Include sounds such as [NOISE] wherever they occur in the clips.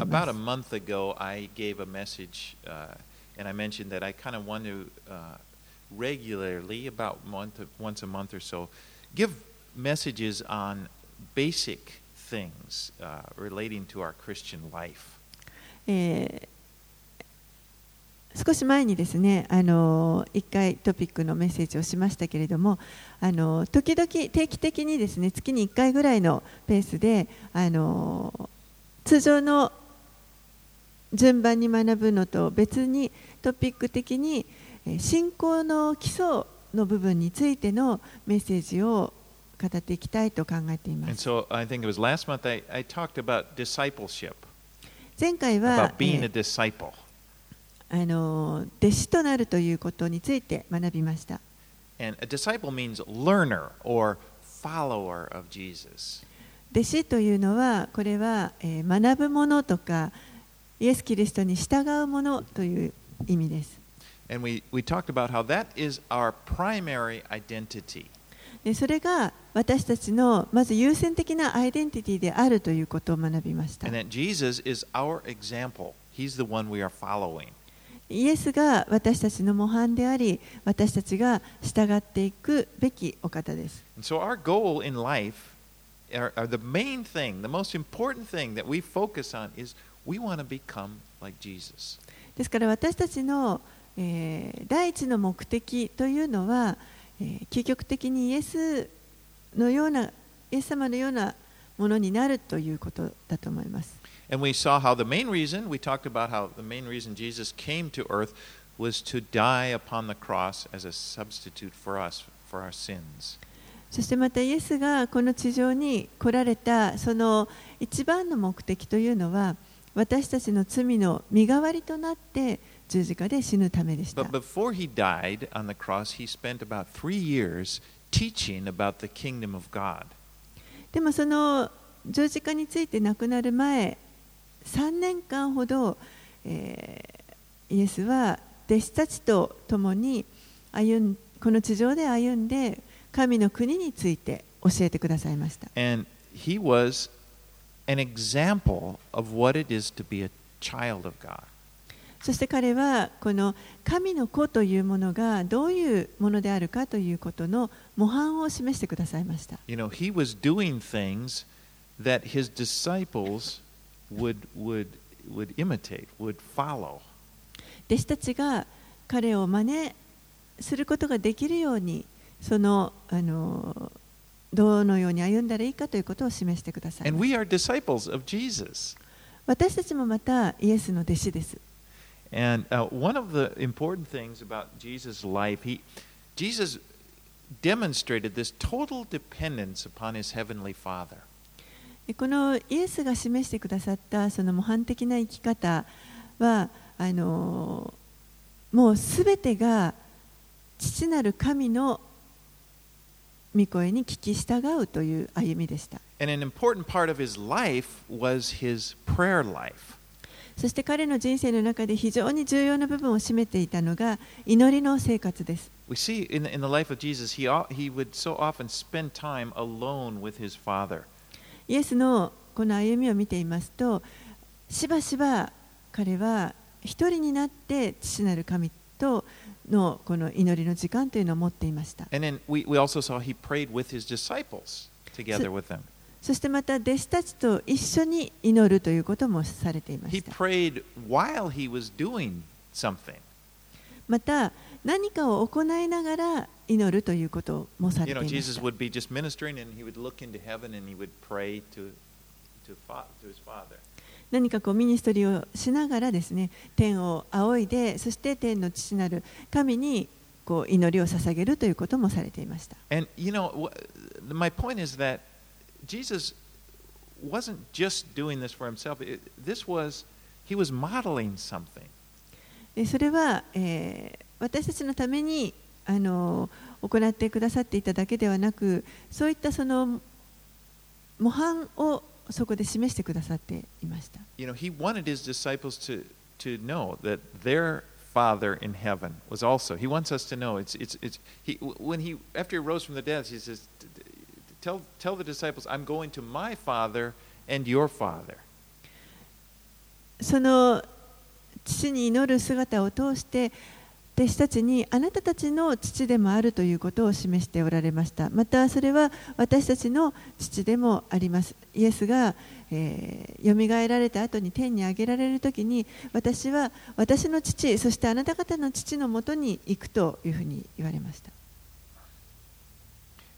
About a す。month ago, I gave a message, uh, and I mentioned that I kind of want to uh, regularly, about month, once a month or so, give messages on basic things uh, relating to our Christian life. えー少し前にですね、あの1回トピックのメッセージをしましたけれども、あの時々定期的にですね、月に1回ぐらいのペースで、あの通常の順番に学ぶのと別にトピック的に信仰の基礎の部分についてのメッセージを語っていきたいと考えています。前回はあの弟子となるということについて学びました。弟子というのはこれは、えー学ぶものとかイエス・キリストに従うものという意味です。And we, we talked about how that is our primary identity. でそれが私たちのまず優先的なアイデンティティであるということを学びました And。that Jesus is our example. He's the one we are following. イエスが私たちの模範であり、私たちが従っていくべきお方です。And so our goal in life, or, or the main thing, the most important thing that we focus on is we want to become like Jesus. ですから私たちの、えー第一の目的というのは、えー究極的にイエスのような、イエス様のようなものになるということだと思います。 And we saw how the main reason, we talked about how the main reason Jesus came to earth was to die upon the cross as a substitute for us, for our sins. そしてまたイエスがこの地上に来られたその一番の目的というのは私たちの罪の身代わりとなって十字架で死ぬためでした But。before he died on the cross, he spent about three years teaching about the kingdom of God. でもその十字架について亡くなる前3年間ほど、えーイエスは弟子たちと共に歩んこの地上で歩んで神の国について教えてくださいました。And he was an example of what it is to be a child of God. そして彼はこの神の子というものがどういうものであるかということの模範を示してくださいました。You know, he was doing things that his disciples would, would, would imitate, would follow. 弟子たちが彼を真似することができるようにその,あのどのように歩んだらいいかということを示してください。私たちもまたイエスの弟子です。このイエスが示してくださったその模範的な生き方はあのもうすべてが父なる神の御声に聞き従うという歩みでした。そして彼の人生の中で非常に重要な部分を占めていたのが祈りの生活です。Yes, イエスのこの歩みを見ていますと、しばしば彼は一人になって父なる神とのこの祈りの時間というのを持っていました。そ,してまた弟子たちと一緒に祈るということもされています。また何かを行いながら祈るということ。何かこうミニストリーをしながらですね天を仰いでそして天の父なる神にこう祈りを捧げるということもされていました。それは、えー、私たちのためにあの行ってくださっていただけではなくそういったその模範をそこで示してくださっていました。You know, he wanted his disciples to, to know that their Father in heaven was also. He wants us to know. It's, it's, it's, he, when he, after he rose from the dead, he says, tell, tell the disciples, I'm going to my Father and your Father. その父に祈る姿を通して弟子たちにあなたたちの父でもあるということを示しておられましたまたそれは私たちの父でもありますイエスが、えー、蘇られた後に天に上げられる時に私は私の父そしてあなた方の父のもとに行くというふうに言われました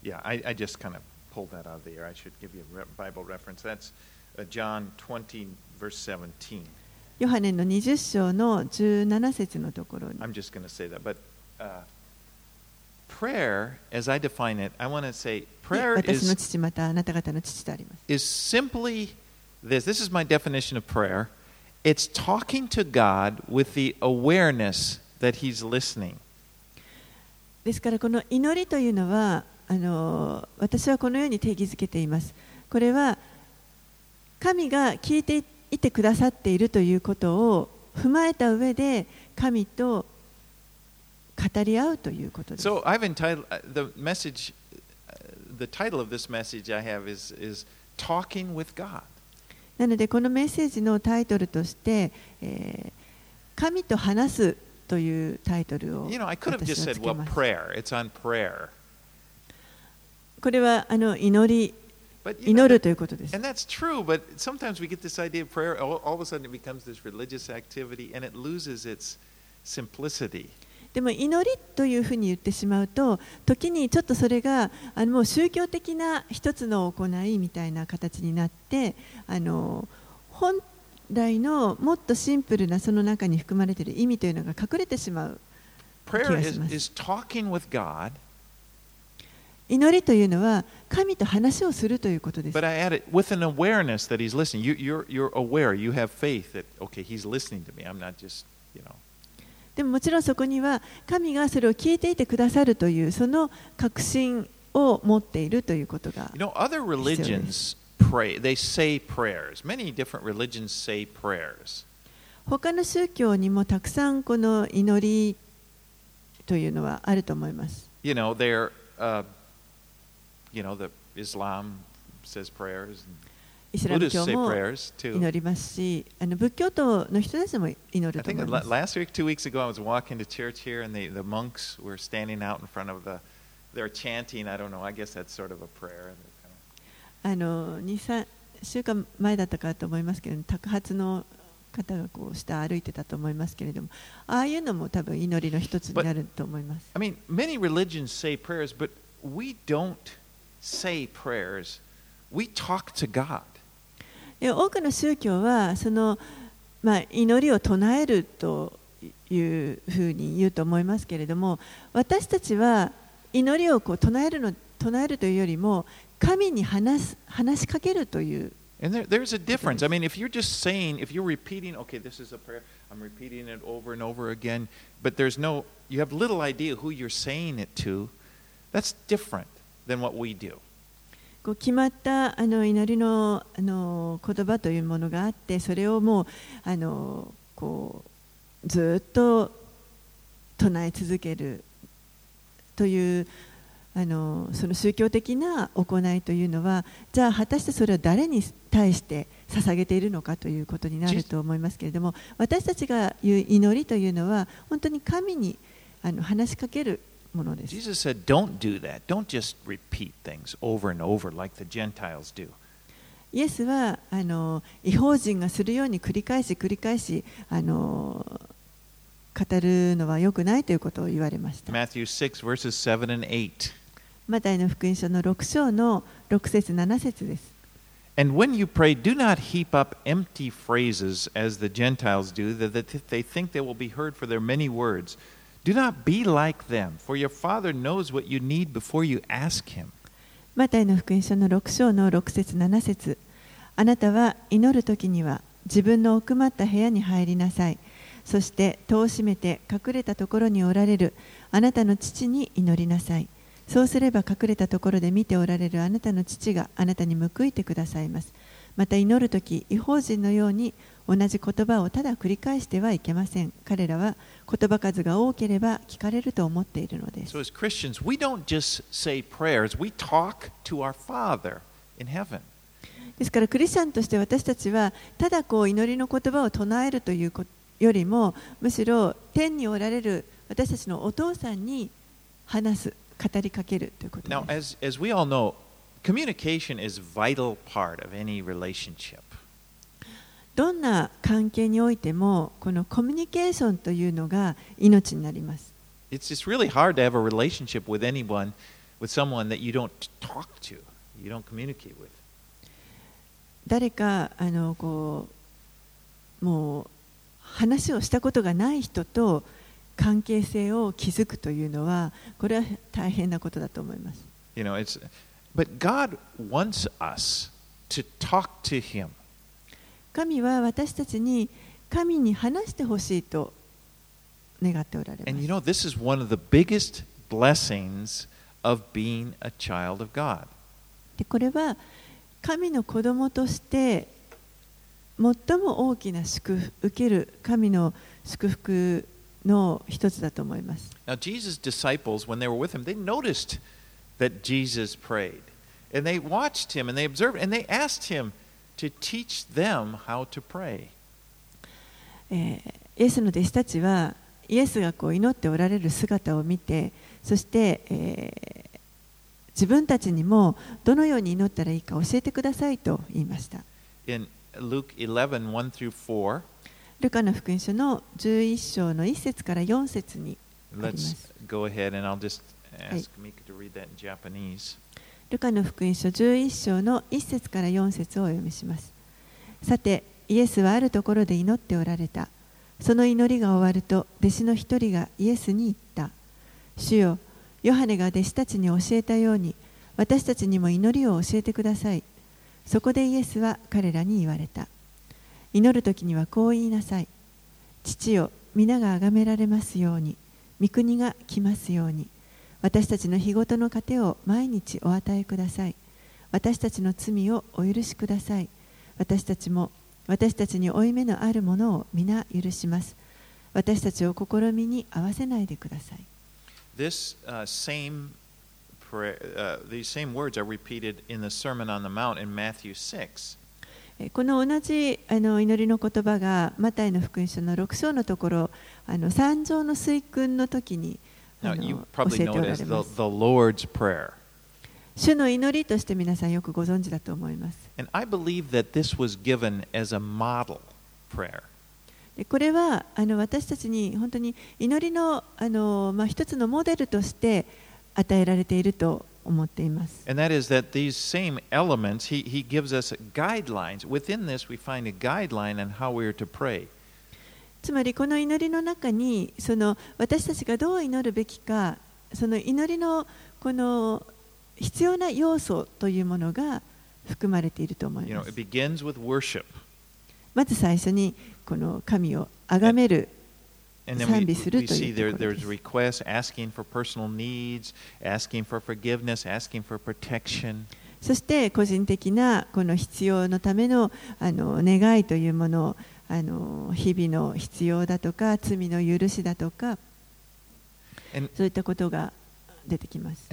Yeah, I, I just kind of pulled that out of the air. I should give you a Bible reference. That's John 20, verse 17. ヨハネの20章の17節のところに。I'm just going to say that, but uh, prayer, as I define it, I want to say prayer 私の is, 父またあなた方の父とあります。is simply this. This is my definition of prayer. It's talking to God with the awareness that He's listening. ですからこの祈りというのはあの私はこのように定義づけています。これは神が聞いていてくださっているということを踏まえた上で神と語り合うということです。なのでこのメッセージのタイトルとして、えー、神と話すというタイトルを私はつけます。これはあの祈り。祈るということです。でも祈りというふうに言ってしまうと、時にちょっとそれがあのもう宗教的な一つの行いみたいな形になって、あの本来のもっとシンプルなその中に含まれている意味というのが隠れてしまう。祈りというのは神と話をするということです but I add it with an awareness that He's listening. You, you're, you're aware, you have faith that, okay, He's listening to me. I'm not just, you know. でももちろんそこには神がそれを聞いていてくださるというその確信を持っているということが You know, other religions pray, they say prayers. Many different religions say prayers. 他の宗教にもたくさんこの祈りというのはあると思います。You know, they're, uh, you know, the Islam says prayers, イスラム Buddhists 教 say も prayers too. 祈りますし、あの仏教徒の人たちも祈 I ると think 思い la- ます。 last week, two weeks ago, I was walking to church here, and the, the monks were standing out in front of the, they're chanting. I don't know. I guess that's sort of a prayer. and they're kind of- あの2、3週間前だったかと思いますけれども、托発の方がこう下歩いてたと思いますけれども、ああいうのも多分祈りの一つになると思います。 I mean, many religions say prayers, but we don't say prayers. We talk to God. で多くの宗教はその、まあ、祈りを唱えるというふうに言うと思いますけれども私たちは祈りをこう唱えるの唱えるというよりも神に話す話しかけるという And there, there's a difference. I mean, if you're just saying, if you're repeating, okay, this is a prayer, I'm repeating it over and over again, but there's no, you have little idea who you're saying it to, that's different Than what we do. こう決まったあの祈りのあの言葉というものがあってそれをもうあのこうずっと唱え続けるというあのその宗教的な行いというのはじゃあ果たしてそれは誰に対して捧げているのかということになると思いますけれども私たちが言う祈りというのは本当に神にあの話しかけるものです。 Jesus said, don't do that. Don't just repeat things over and over like the Gentiles do. イエスはあの違法人がするように繰り返し繰り返しあの語るのは良くないということを言われました。 Matthew 6, verses 7 and 8. マタイの福音書の6章の6節7節です。 And when you pray, do not heap up empty phrases as the Gentiles do, that that they think they will be heard for their many words. Do not be like them, for your Father knows what you need before you ask Him. マタイの福音書の6章の6節7節あなたは祈る時には自分の奥まった部屋に入りなさい。そして戸を閉めて隠れたところにおられるあなたの父に祈りなさい。そうすれば隠れたところで見ておられるあなたの父があなたに報いてくださいます。また祈るとき、違法人のように同じ言葉をただ繰り返してはいけません。彼らは言葉数が多ければ聞かれると思っているのです。So, as Christians, we don't just say prayers, we talk to our Father in heaven. ですからクリスチャンとして私たちはただこう祈りの言葉を唱えるというよりもむしろ天におられる私たちのお父さんに話す語りかけるということです。Now, as, as we all know, communication is vital part of any relationship. どんな関係においてもこのコミュニケーションというのが命になります。誰かあのこうもう話をしたことがない人と関係性を築くというのはこれは大変なことだと思います。You know, it's, but God wants us to talk to Him. 神は私たちに神に話してほしいと願っておられま And you す。know, this is one of the biggest blessings of being a child of God. でこれは神の子供として最も大きな祝福受ける神の祝福の一つだと思います。Now, Jesus' disciples, when they were with him, they noticed that Jesus prayed. And they watched him and they observed and they asked him イエスの弟子たちはイエスがこう祈っておられる姿を見てそして、自分たちにもどのように祈ったらいいか教えてくださいと言いました。ルカの福音書の十一章の一節から四節にあります。ルカの福音書11章の1節から4節をお読みします。さてイエスはあるところで祈っておられた。その祈りが終わると弟子の一人がイエスに言った。主よヨハネが弟子たちに教えたように私たちにも祈りを教えてください。そこでイエスは彼らに言われた。祈る時にはこう言いなさい。父よ皆が崇められますように御国が来ますように。私たちの日ごとの糧を毎日お与えください。私たちの罪をお許しください。私たちも私たちに負い目のあるものを皆許します。私たちを試みに合わせないでください。This uh, same prayer, uh, these same words are repeated in the Sermon on the Mount in Matthew 6. えこの同じあの祈りの言葉がマタイの福音書の6章のところあの三条の水訓の時にあ Now, の you 教 probably えて know お it ら as れ the, ます the Lord's Prayer. 主の祈りとして皆さんよくご存知だと思います And I believe that this was given as a model prayer. でこれはあの私たちに本当に祈りのあの、まあ、一つのモデルとして与えられていると思っています。 And that is that these same elements, he, he gives us guidelines. Within this, we find a guideline on how we are to pray. つまりこの祈りの中にその私たちがどう祈るべきかその祈りの,この必要な要素というものが含まれていると思います。まず最初にこの神をあがめる、賛美するというころです。そして個人的なこの必要のための,あの願いというものをあの日々の必要だとか罪の許しだとかそういったことが出てきます。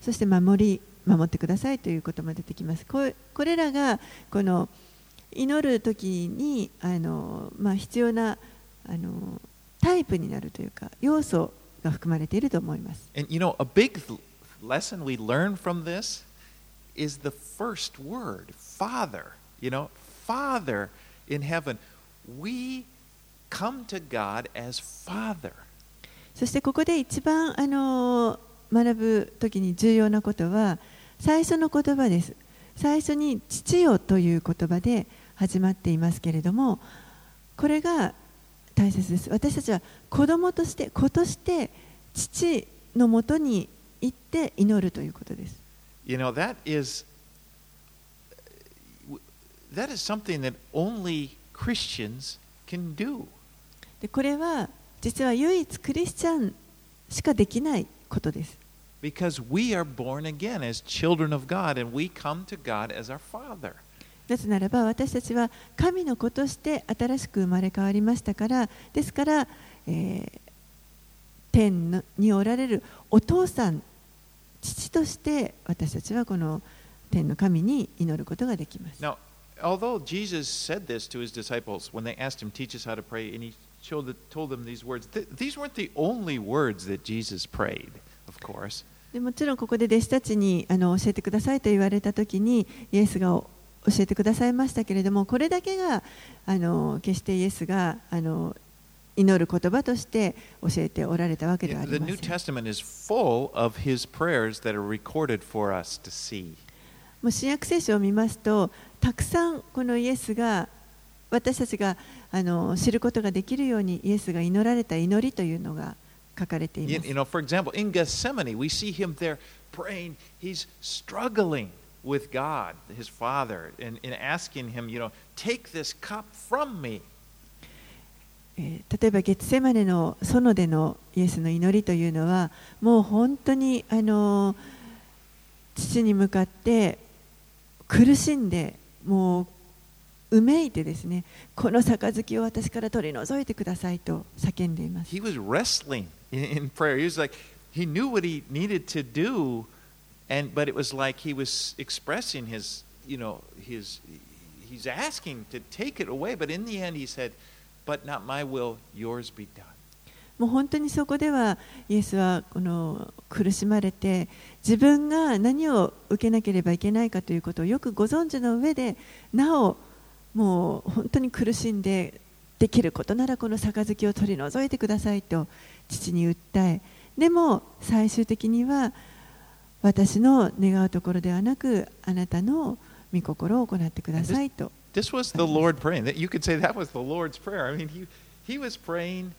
そして守り守ってくださいということも出てきます。こ,これらがこの祈る時にあの、まあ、必要なあのタイプになるというか要素が含まれていると思います。え you know, a big lesson we learn from this is the first word. Father. You know, Father in heaven. We come to God as Father. そしてここで一番あの学ぶ時に重要なことは最初の言葉です。最初に「父よ」という言葉で始まっていますけれどもこれが大切です。私たちは子供として子として父のもとに行って祈るということです。You know, that is that is something that only Christians can do. でこれは実は唯一クリスチャンしかできないことです。Because we are born again as children of God and we come to God as our Father. なぜならば私たちは神の子として新しく生まれ変わりましたからですから、えー天のにおられるお父さん父として私たちはこの天の神に祈ることができます。Now, although Jesus said this to his disciples when they asked him, Teach us how to pray, and he showed the, told them these words, th- these weren't the only words that Jesus prayed, of course. でもちろんここで弟子たちにあの教えてくださいと言われたときにイエスが教えてくださいましたけれどもこれだけがあの決してイエスがあの祈る言葉として教えておられたわけではあ The りま New せん。Testament is full of his prayers that are recorded for us to see. もう新約聖書を見ますとたくさんこのイエスが私たちがあの知ることができるようにイエスが祈られた祈りというのが書かれています。例えば、ゲセマ、セマネの園でのイエスの祈りというのは、もう本当にあの父に向かって苦しんで、もううめいてですねこの杯を私から取り除いてくださいと叫んでいます He was wrestling in, in prayer. He was like, he knew what he needed to do, and but it was like he was expressing his, you know, his, he's asking to take it away, but in the end he said, but not my will, yours be done. もう本当にそこではイエスはこの苦しまれて自分が何を受けなければいけないかということをよくご存知の上でなおもう本当に苦しんでできることならこの杯を取り除いてくださいと父に訴えでも最終的には私の願うところではなくあなたの御心を行ってくださいと This was the Lord praying. You could say that was the Lord's prayer. I mean, he he was praying,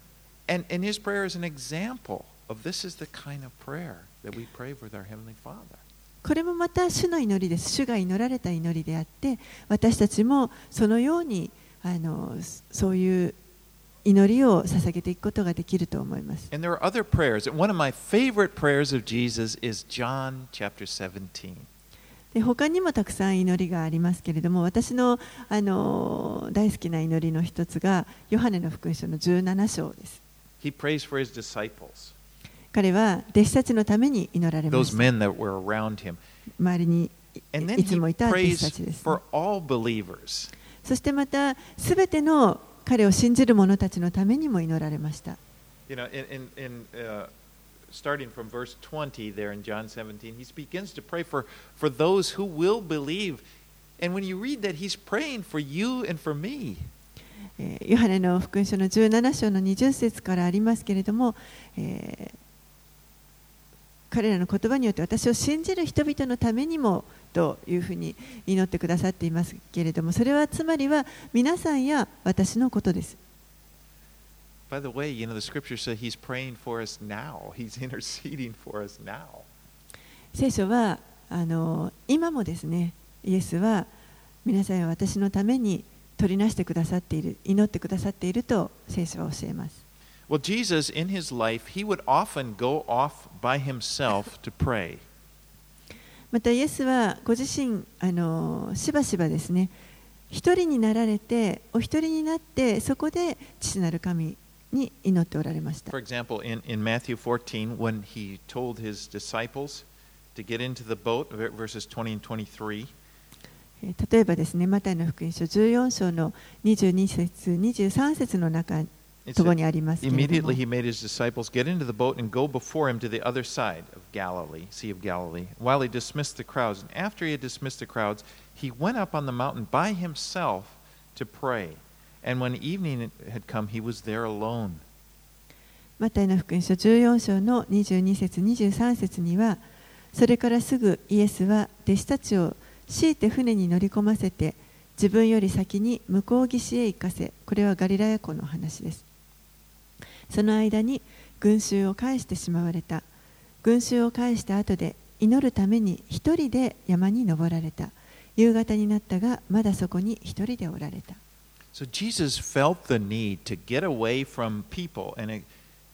and and his prayer is an example of this is the kind of prayer that we pray with our heavenly Father. これもまた主の祈りです。主が祈られた祈りであって、私たちもそのようにあのそういう祈りを捧げていくことができると思います。And there are other prayers. One of my favorite prayers of Jesus is John chapter 17. で他にもたくさん祈りがありますけれども、私のあの大好きな祈りの一つが、ヨハネの福音書の17章です。He prays for his disciples, 彼は弟子たちのために祈られま those した。 men that were around him. 周りに And い then いつも he いた弟子た prays ちです、ね for。all believers. そしてまた、すべての彼を信じる者たちのためにも祈られました。 You know, in, in, in uh, starting from verse 20 there in John 17, he begins to pray for, for those who will believe. And when you read that, he's praying for you and for me. えーヨハネの福音書の17章の20節からありますけれども、えー彼らの言葉によって私を信じる人々のためにもというふうに祈ってくださっていますけれどもそれはつまりは皆さんや私のことです。By the way, you know, the scripture says he's praying for us now. He's [LAUGHS] interceding for us now. 聖書はあの今もですねイエスは皆さんや私のために取りなしてくださっている祈ってくださっていると聖書は教えます。Well, Jesus, in his life, he would often go off by himself to pray. またイエスはご自身あのしばしばですね一人になられてお一人になってそこで父なる神に祈っておられました For example, in, in Matthew 14, when he told his disciples to get into the boat, ver- verses 20 and 23, えー例えばですねマタイの福音書14章の22節23節の中とこにありますけれども immediately he made his disciples get into the boat and go before him to the other side of Galilee, Sea of Galilee, while he dismissed the crowds. And after he had dismissed the crowds, he went up on the mountain by himself to pray. And when evening had come, he was there alone. マタイの福音書14章の22節23節にはそれからすぐイエスは弟子たちを強いて船に乗り込ませて自分より先に向こう岸へ行かせこれはガリラヤ湖の話です。その間に群衆を返してしまわれた。群衆を返した後で祈るために一人で山に登られた。夕方になったがまだそこに一人でおられた。So Jesus felt the need to get away from people and,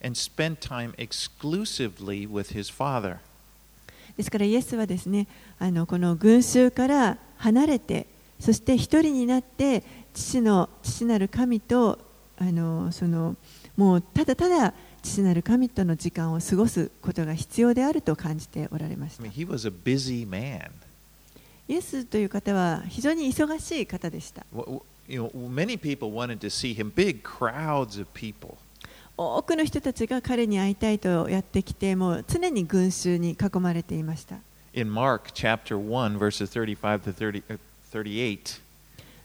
and spend time exclusively with his Father. ですからイエスはですねあのこの群衆から離れてそして一人になって父の父なる神とあのそのもうただただ父なる神との時間を過ごすことが必要であると感じておられました.イエスという方は非常に忙しい方でした。You know, many people wanted to see him, big crowds of people. 多くの人たちが彼に会いたいとやってきて、もう常に群衆に囲まれていました。 In Mark chapter 1, verses 35 to 30, uh, 38,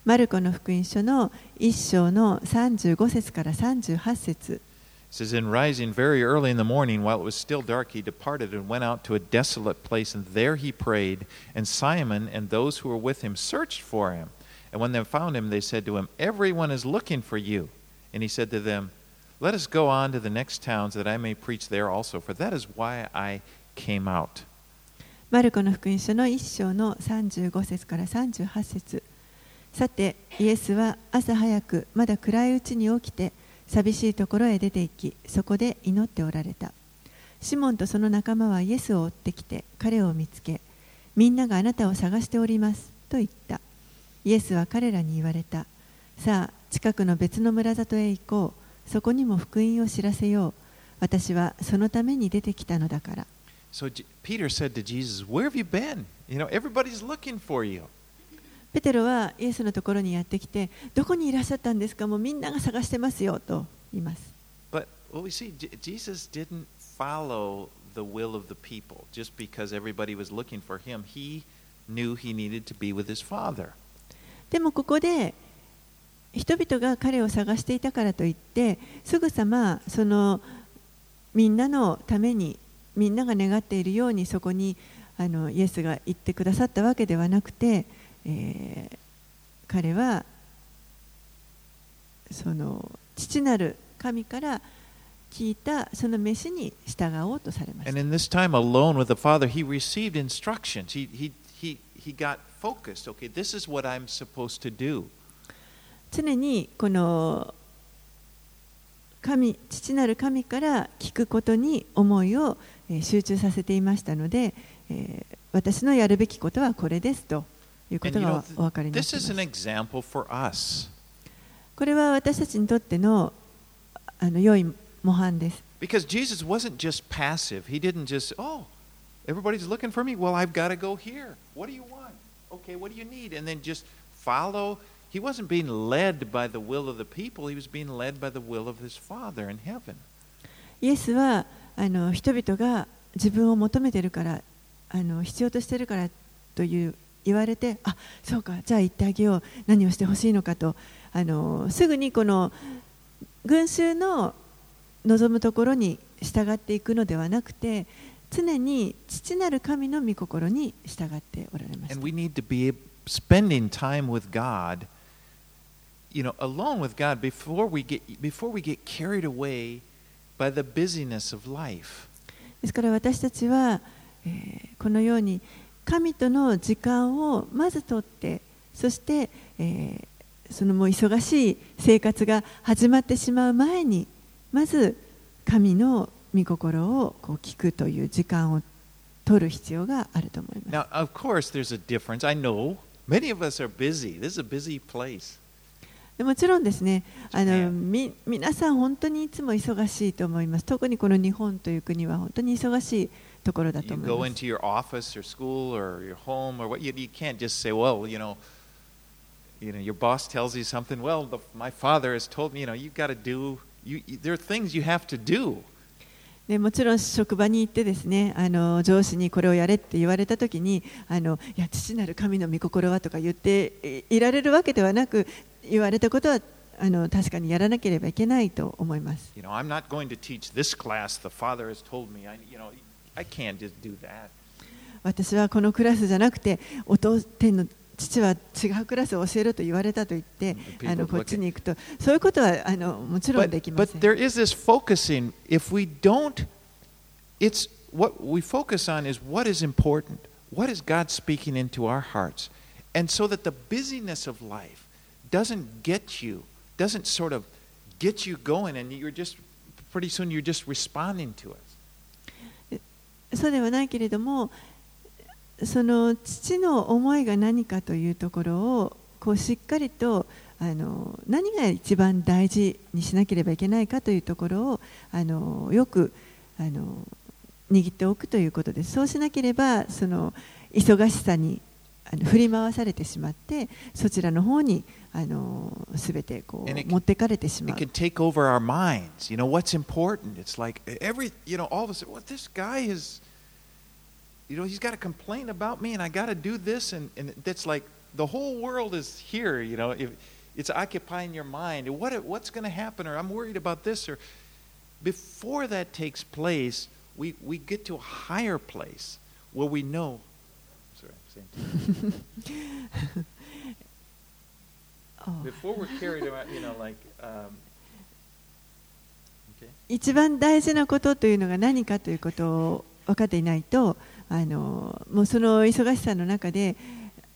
マルコの福音書の1章の35節から38節 it says, In rising very early in the morning, while it was still dark, he departed and went out to a desolate place, and there he prayed. And Simon and those who were with him searched for him. And when they found him, they said to him, Everyone is looking for you. And he said to them, Let us go on to the next towns, that I may preach there also, for that is why I came out. マルコの福音書の1章の35節から38節。さてイエスは朝早くまだ暗いうちに起きて寂しいところへ出て行きそこで祈っておられた。シモンとその仲間はイエスを追ってきて彼を見つけみんながあなたを探しておりますと言った。イエスは彼らに言われた。さあ近くの別の村里へ行こう。そこにも福音を知らせよう私はそのために出てきたのだから So Peter said to Jesus, Where have you been? You know, everybody's looking for you. ペテロはイエスのところにやってきて、どこにいらっしゃったんですかもうみんなが探してますよと言います。But what we see, Jesus didn't follow the will of the people just because everybody was looking for him. He knew he needed to be with his Father. でもここで人々が彼を探していたからといってすぐさまそのみんなのためにみんなが願っているようにそこにあのイエスが行ってくださったわけではなくて、えー、彼はその父なる神から聞いたその召しに従おうとされました。常にこの神父なる神から聞くことに思いをえー集中させていましたので、えー私のやるべきことはこれですということがお分かりになって this い is ま an す。example for us これは私たちにとってのあの良い模範です。because Jesus wasn't just passive. He didn't just, oh, everybody's looking for me. Well, I've got to go here. What do you want? Okay, what do you need? And then just follow. He wasn't being led by the will of the people, he was being led by the will of his Father in heaven. イエスはあの人々が自分を求めているからあの必要としているからという言われてあそうかじゃあ行ってあげよう。何をしてほしいのかと。あのすぐにこの群衆の望むところに従っていくのではなくて常に父なる神の御心に従っておられまし And た you know, alone with God before we get before we get carried away by the busyness of life. ですから私たちは、えーこのように神との時間をまずとってそして、えーそのもう忙しい生活が始まってしまう前にまず神の御心をこう聞くという時間を取る必要があると思います。 Now, of course, there's a difference. I know many of us are busy. This is a busy place. もちろんですね、皆さん本当にいつも忙しいと思います。特にこの日本という国は本当に忙しいところだと思います。もちろん職場に行ってですね、上司にこれをやれって言われたときに、父なる神の御心はとか言っていられるわけではなく、言われたことはあの確かにやらなければいけないと思います。You know, I'm not going to teach this class. The father has told me. I, you know, I can't just do that. 私はこのクラスじゃなくてお父天の父は違うクラスを教えろと言われたと言ってあのこっちに行くとそういうことはあのもちろん But, できませ but ん。there is this focusing. If we don't, it's what we focus on is what is important. What is God speaking into our hearts? And so that the busyness of life doesn't get you, doesn't sort of get you going, and you're just, pretty soon you're just responding to it. そうではないけれどもその父の思いが何かというところをここうしっかりとあの何が一番大事にしなければいけないかというところをあのよくあの握っておくということです。そうしなければその忙しさにあの振り回されてしまってそちらの方にあの全てこ And う it- 持ってかれてしま It う can。take over our minds. You know, what's important? It's like every, you know, all of a sudden, what this guy is, you know, he's got a complaint about me and I got to do this. And, and that's like the whole world is here, you know, if it's occupying your mind. What, what's going to happen? Or I'm worried about this. Or before that takes place, we, we get to a higher place where we know. Sorry, same [LAUGHS] 一番大事なことというのが何かということを分かっていないとあのもうその忙しさの中で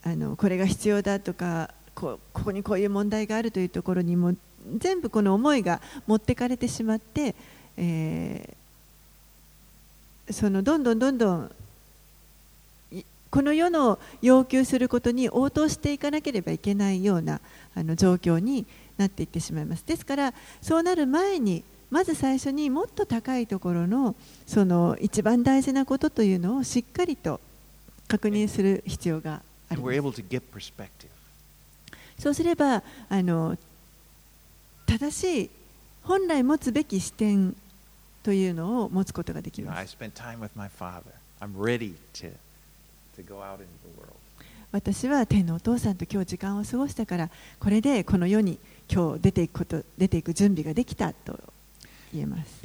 あのこれが必要だとかこうここにこういう問題があるというところにも全部この思いが持ってかれてしまって、えーそのどんどんどんどんいこの世の要求することに応答していかなければいけないようなあの状況になっていってしまいます。ですからそうなる前にまず最初にもっと高いところのその一番大事なことというのをしっかりと確認する必要があります.そうすればあの正しい本来持つべき視点というのを持つことができ You know, ます spent time 私は天のお父さんと今日時間を過ごしたからこれでこの世に今日出ていくこと出ていく準備ができたと言えます。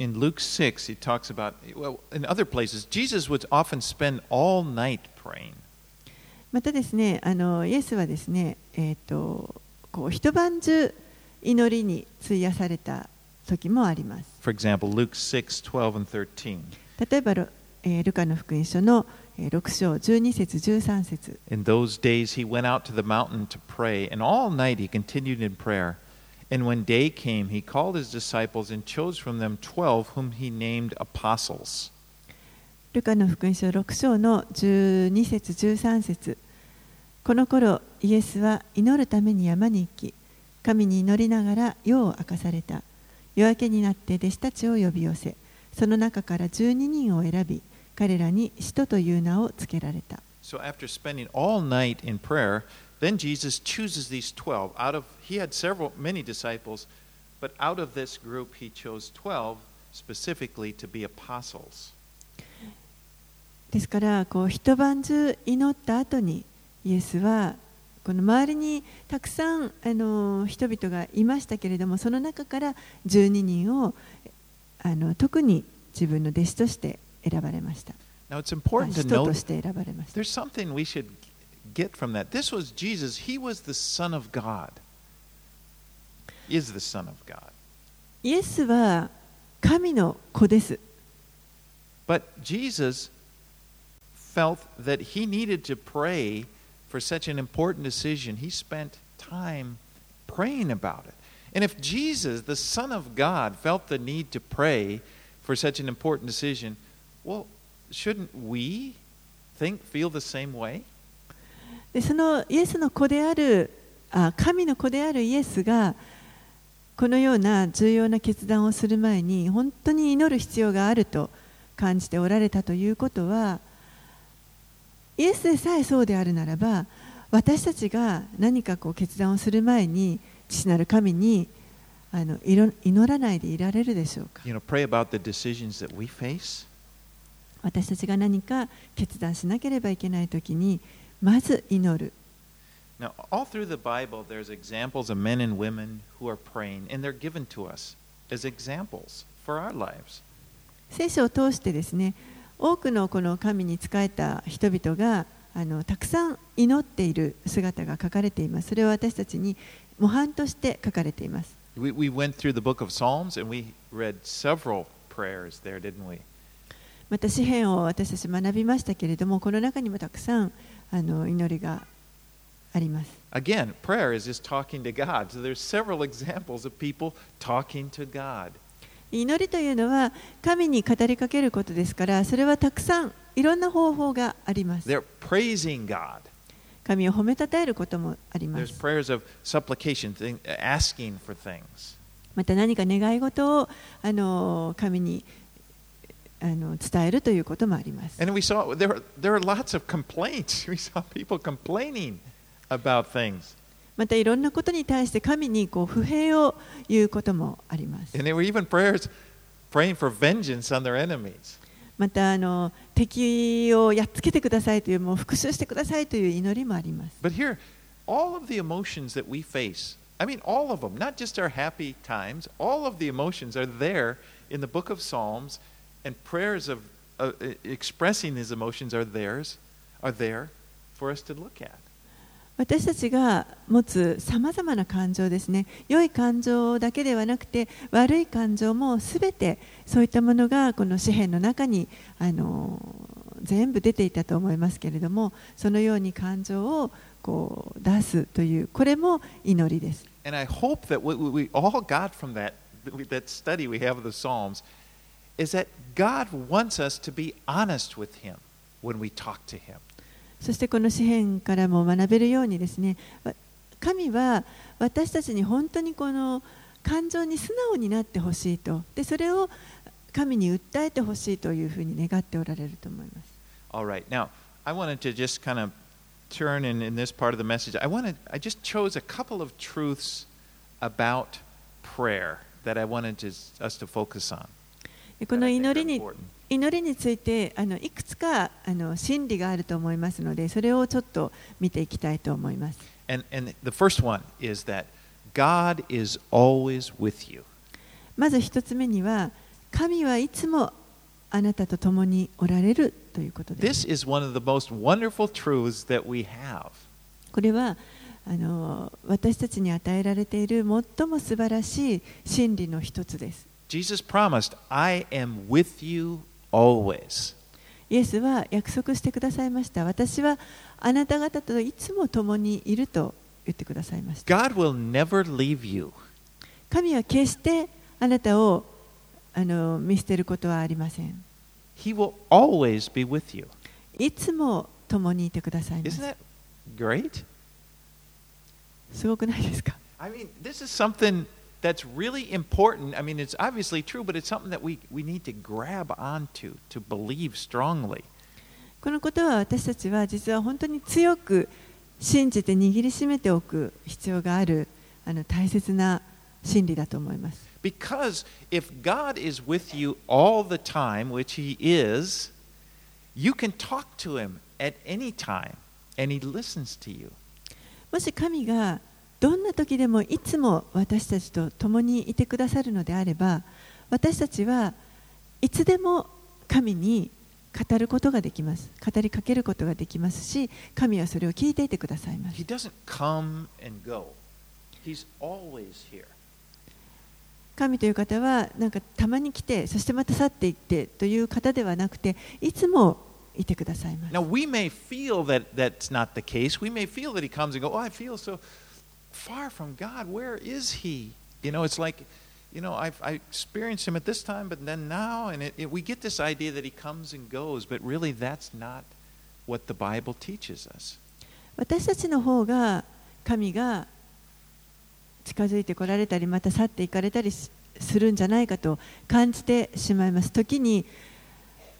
またですね、あのイエスはですね、えっ、と、こう一晩中祈りに費やされた時もあります。例えば、えー、ルカの福音書の6章12節13節 In those days, he went out to the mountain to pray, and all night he continued in prayer. And when day came, he called his disciples and chose from them twelve, whom he named apostles. ルカの福音書6章の12節13節この頃イエスは祈るために山に行き神に祈りながら夜を明かされた夜明けになって弟子たちを呼び寄せその中から12人を選び彼らに使徒という名をつけられた So after spending all night in prayer, then Jesus chooses these 12 out of he had several many disciples, but out of this group he chose 12 specifically to be apostles. ですからこう一晩中祈った後にイエスはこの周りにたくさんあの人々がいましたけれどもその中から12人をあの特に自分の弟子として選ばれました。 Now it's あ important to 使徒と note して選ばれました。 there's something we should get from that. This was Jesus, he was the Son of God. Is the Son of God. イエスは神の子です。 But Jesus felt that he needed to pray for such an important decision. He spent time praying about it. And if Jesus, the Son of God, felt the need to pray for such an important decision, well, shouldn't we think, feel the same way? でそのイエスの子であるあ神の子であるイエスがこのような重要な決断をする前に本当に祈る必要があると感じておられたということはイエスでさえそうであるならば私たちが何かこう決断をする前に父なる神にあの祈らないでいられるでしょうか？You know, pray about the decisions that we face. 私たちが何か決断しなければいけないときにまず祈る Now, all through the Bible, there's examples of men and women who are praying, and they're given to us as examples for our lives. 聖書を通してですね多くのこの神に仕えた人々があのたくさん祈っている姿が書かれていますそれは私たちに模範として書かれています We, we went through the book of Psalms, and we read several prayers there, didn't we? また詩篇を私たち学びましたけれどもこの中にもたくさんあの祈りがあります Again, prayer is just talking to God. So there's several examples of people talking to God. 祈りというのは神に語りかけることですからそれはたくさんいろんな方法があります They're praising God. 神を褒めたたえることもありま There's す prayers of supplication, asking for things. また何か願い事をあの神にあの伝えるということもあります。And we saw there, were- there are lots of complaints. We saw people complaining about things. またいろんなことに対して神にこう不平を言うこともあります。And there were even prayers praying for vengeance on their enemies. またあの敵をやっつけてくださいというもう復讐してくださいという祈りもあります。But here, all of the emotions that we face, I mean, all of them, not just our happy times, all of the emotions are there in the book of Psalms, and prayers of uh, expressing these emotions are theirs, are there for us to look at. 私たちが持つさまざまな感情ですね良い感情だけではなくて悪い感情もすべてそういったものがこの詩篇の中にあの全部出ていたと思いますけれどもそのように感情をこう出すというこれも祈りです。And I hope that what we all got from that, that study we have of the Psalms is that God wants us to be honest with Him when we talk to Him. そしてこの詩篇からも学べるようにですねわ神は私たちに本当にこの感情に素直になってほしいとでそれを神に訴えてほしいというふうに願っておられると思います。 All right. Now, I wanted to just kind of turn in, in this part of the message. I wanted, I just chose a couple of truths about prayer that I wanted to, us to focus on. でこの祈りに.祈りについてあのいくつかあの真理があると思いますのでそれをちょっと見ていきたいと思います。And, and the first one is that God is always with you. まず一つ目には神はいつもあなたと共におられるということです。This is one of the most wonderful truths that we have. これはあの私たちに与えられている最も素晴らしい真理の一つです。Jesus promised, I am with you always. イエスは約束してくださいました。私はあなた方といつも共にいると言ってくださいました。 God will never leave you. 神は決してあなたをあの見捨てることはありません。 He will always be with you. いつも共にいてくださいま Isn't す。 that great? すごくないですか I mean, this is something that's really important. I mean, it's obviously true, but it's something that we, we need to grab onto, to believe strongly. このことは私たちは実は本当に強く信じて握りしめておく必要があるあの大切な真理だと思います。 Because if God is with you all the time, which He is, you can talk to Him at any time, and He listens to you. もし神が どんな時でもいつも私たちと共にいてくださるのであれば私たちはいつでも神に語ることができます語りかけることができますし神はそれを聞いていてくださいます.神という方はなんかたまに来てそしてまた去っていってという方ではなくていつもいてくださいます Now, we may feel that that's not the case. We may feel that He comes and go, Oh, I feel so far from God. Where is He? You know, it's like, you know, I've, I experienced Him at this time, but then now, and it, it, we get this idea that He comes and goes, but really that's not what the Bible teaches us. 私たちの方が神が近づいてこられたりまた去っていかれたりするんじゃないかと感じてしまいます時に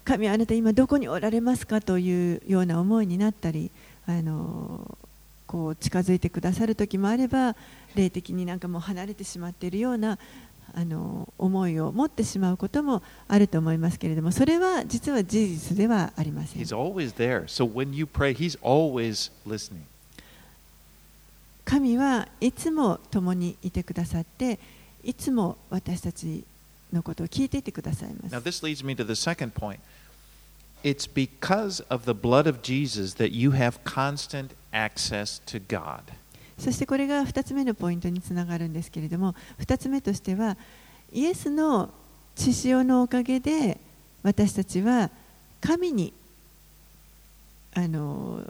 神あなた今どこにおられますかというような思いになったりあのこう近づいてくださる時もあれば霊的になんかもう離れてしまっているようなあの思いを持ってしまうこともあると思いますけれどもそれは実は事実ではありません He's always there. So when you pray, He's always listening. 神はいつも共にいてくださっていつも私たちのことを聞いていてくださいま Now, す this It's because of the blood of Jesus that you have constant access to God. そしてこれが2つ目のポイントにつながるんですけれども2つ目としてはイエスの血潮のおかげで私たちは神にあの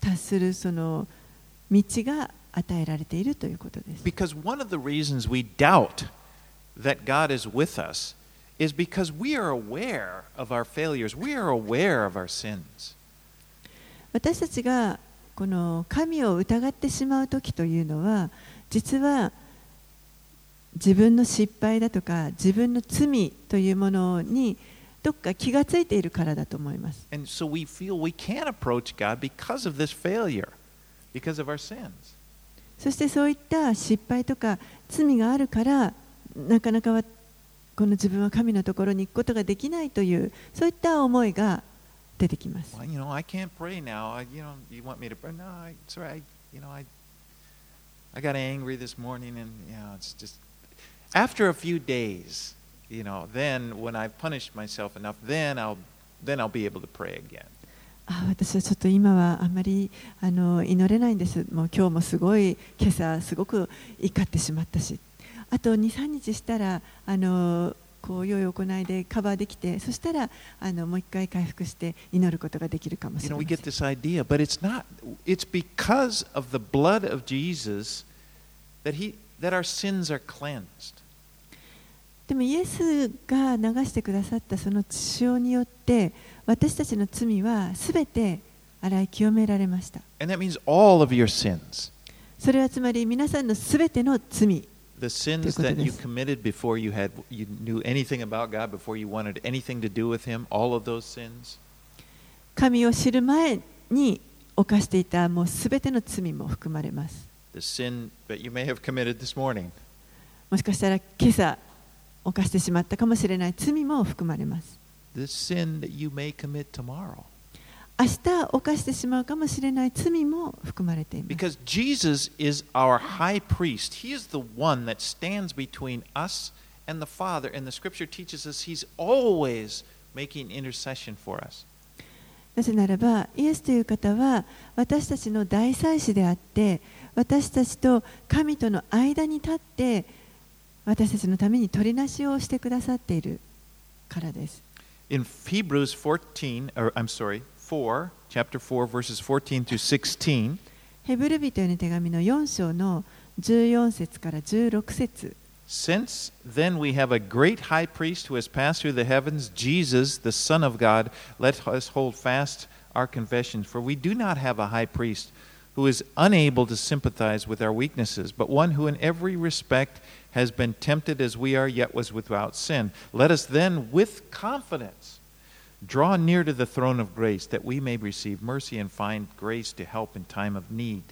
達するその道が与えられているということです。 Because one of the reasons we doubt that God is with us is because we are aware of our failures, we are aware of our sins. 私たちがこの神を疑ってしまう時というのは実は自分の失敗だとか自分の罪というものにどっか気がついているからだと思います。And so we feel we can't approach God because of this failure, because of our sins. そしてそういった失敗とか罪があるからなかなかはこの自分は神のところに行くことができないという、そういった思いが出てきます。あの、あの、あの、あの、あ、あの、あの、あの、あの、あの、あの、あの、あの、あの、あの、あの、あの、あの、あの、あの、あの、あの、あと2、3日したら、あのこう用意行いでカバーできて、そしたらあのもう一回回復して祈ることができるかもしれない。でもイエスが流してくださったその血潮によって私たちの罪はすべて洗い清められました。それはつまり皆さんのすべての罪。The sins ということ that で you す。 committed before you had you knew anything about God, before you wanted anything to do with Him, all of those sins. 神を知る前に犯していたもうすべての罪も含まれます。 The sin that you may have committed this morning. もしかしたら今朝犯してしまったかもしれない罪も含まれます。 The sin that you may commit tomorrow. 明日犯してしまうかもしれない罪も含まれています。なぜならば、イエスという方は私たちの大祭司であって、私たちと神との間に立って、私たちのために取りなしをしてくださっているからです。4, chapter 4, verses 14 to 16, ヘブル人への手紙の4章の14節から16節 Since then we have a great high priest who has passed through the heavens, Jesus, the Son of God, let us hold fast our confession. For we do not have a high priest who is unable to sympathize with our weaknesses, but one who in every respect has been tempted as we are, yet was without sin. Let us then, with confidence, draw near to the throne of grace, that we may receive mercy and find grace to help in time of need.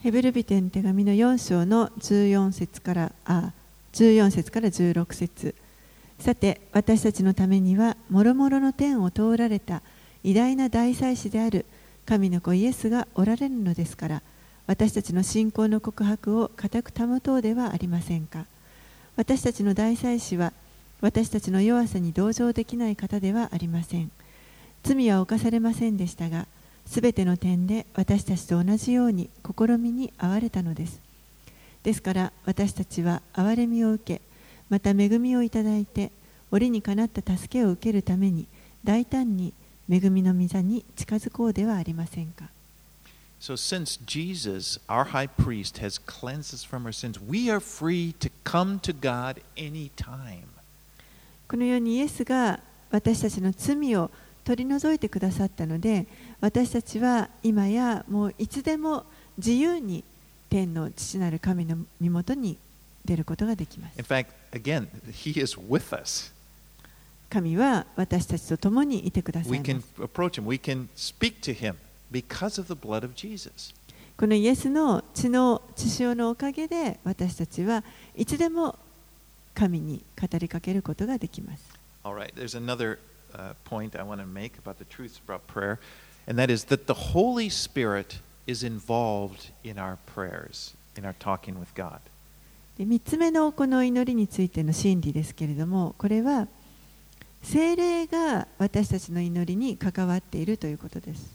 ヘブル人への手紙の4章の14節からあ14節から16節さて私たちのためには諸々の天を通られた偉大な大祭司である神の子イエスがおられるのですから私たちの信仰の告白を固く保とうではありませんか私たちの大祭司は私たちの弱さに同情できない方ではありません罪は犯されませんでしたがすべての点で私たちと同じように試みに遭われたのです。ですから私たちは憐れみを受け、また恵みをいただいて、折にかなった助けを受けるために、大胆に恵みの御座に近づこうではありませんか。So, since Jesus, our high priest, has cleansed us from our sins, we are free to come to God anytime. このようにイエスが私たちの罪を取り除いてくださったので、私たちは今やもういつでも自由に天の父なる神の身元に出ることができます In。fact, again, He is with us. 神は私たちと共にいてくださいま can す。approach Him, we can speak to Him because of the blood of Jesus. このイエスの血の血潮のおかげで私たちはいつでも神に語りかけることができます。All right, there's another uh, point I want to make about the truths about prayer, and that is that the Holy Spirit is involved in our prayers, in our talking with God. で3つ目のこの祈りについての真理ですけれどもこれは精霊が私たちの祈りに関わっているということです。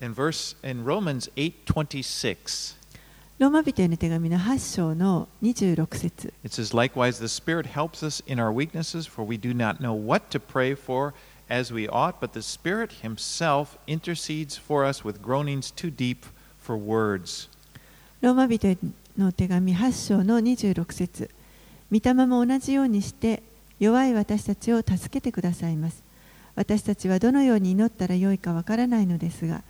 In verse in Romans 8:26, ローマ人への手紙の8章の26節 it says, "Likewise, the Spirit helps us in our weaknesses, for we do not know what to pray for as we ought, but the Spirit Himself intercedes for us with groanings too deep for words." ローマ人への手紙8章の26節御霊も同じようにして弱い私たちを助けてくださいます私たちはどのように祈ったらよいかわからないのですが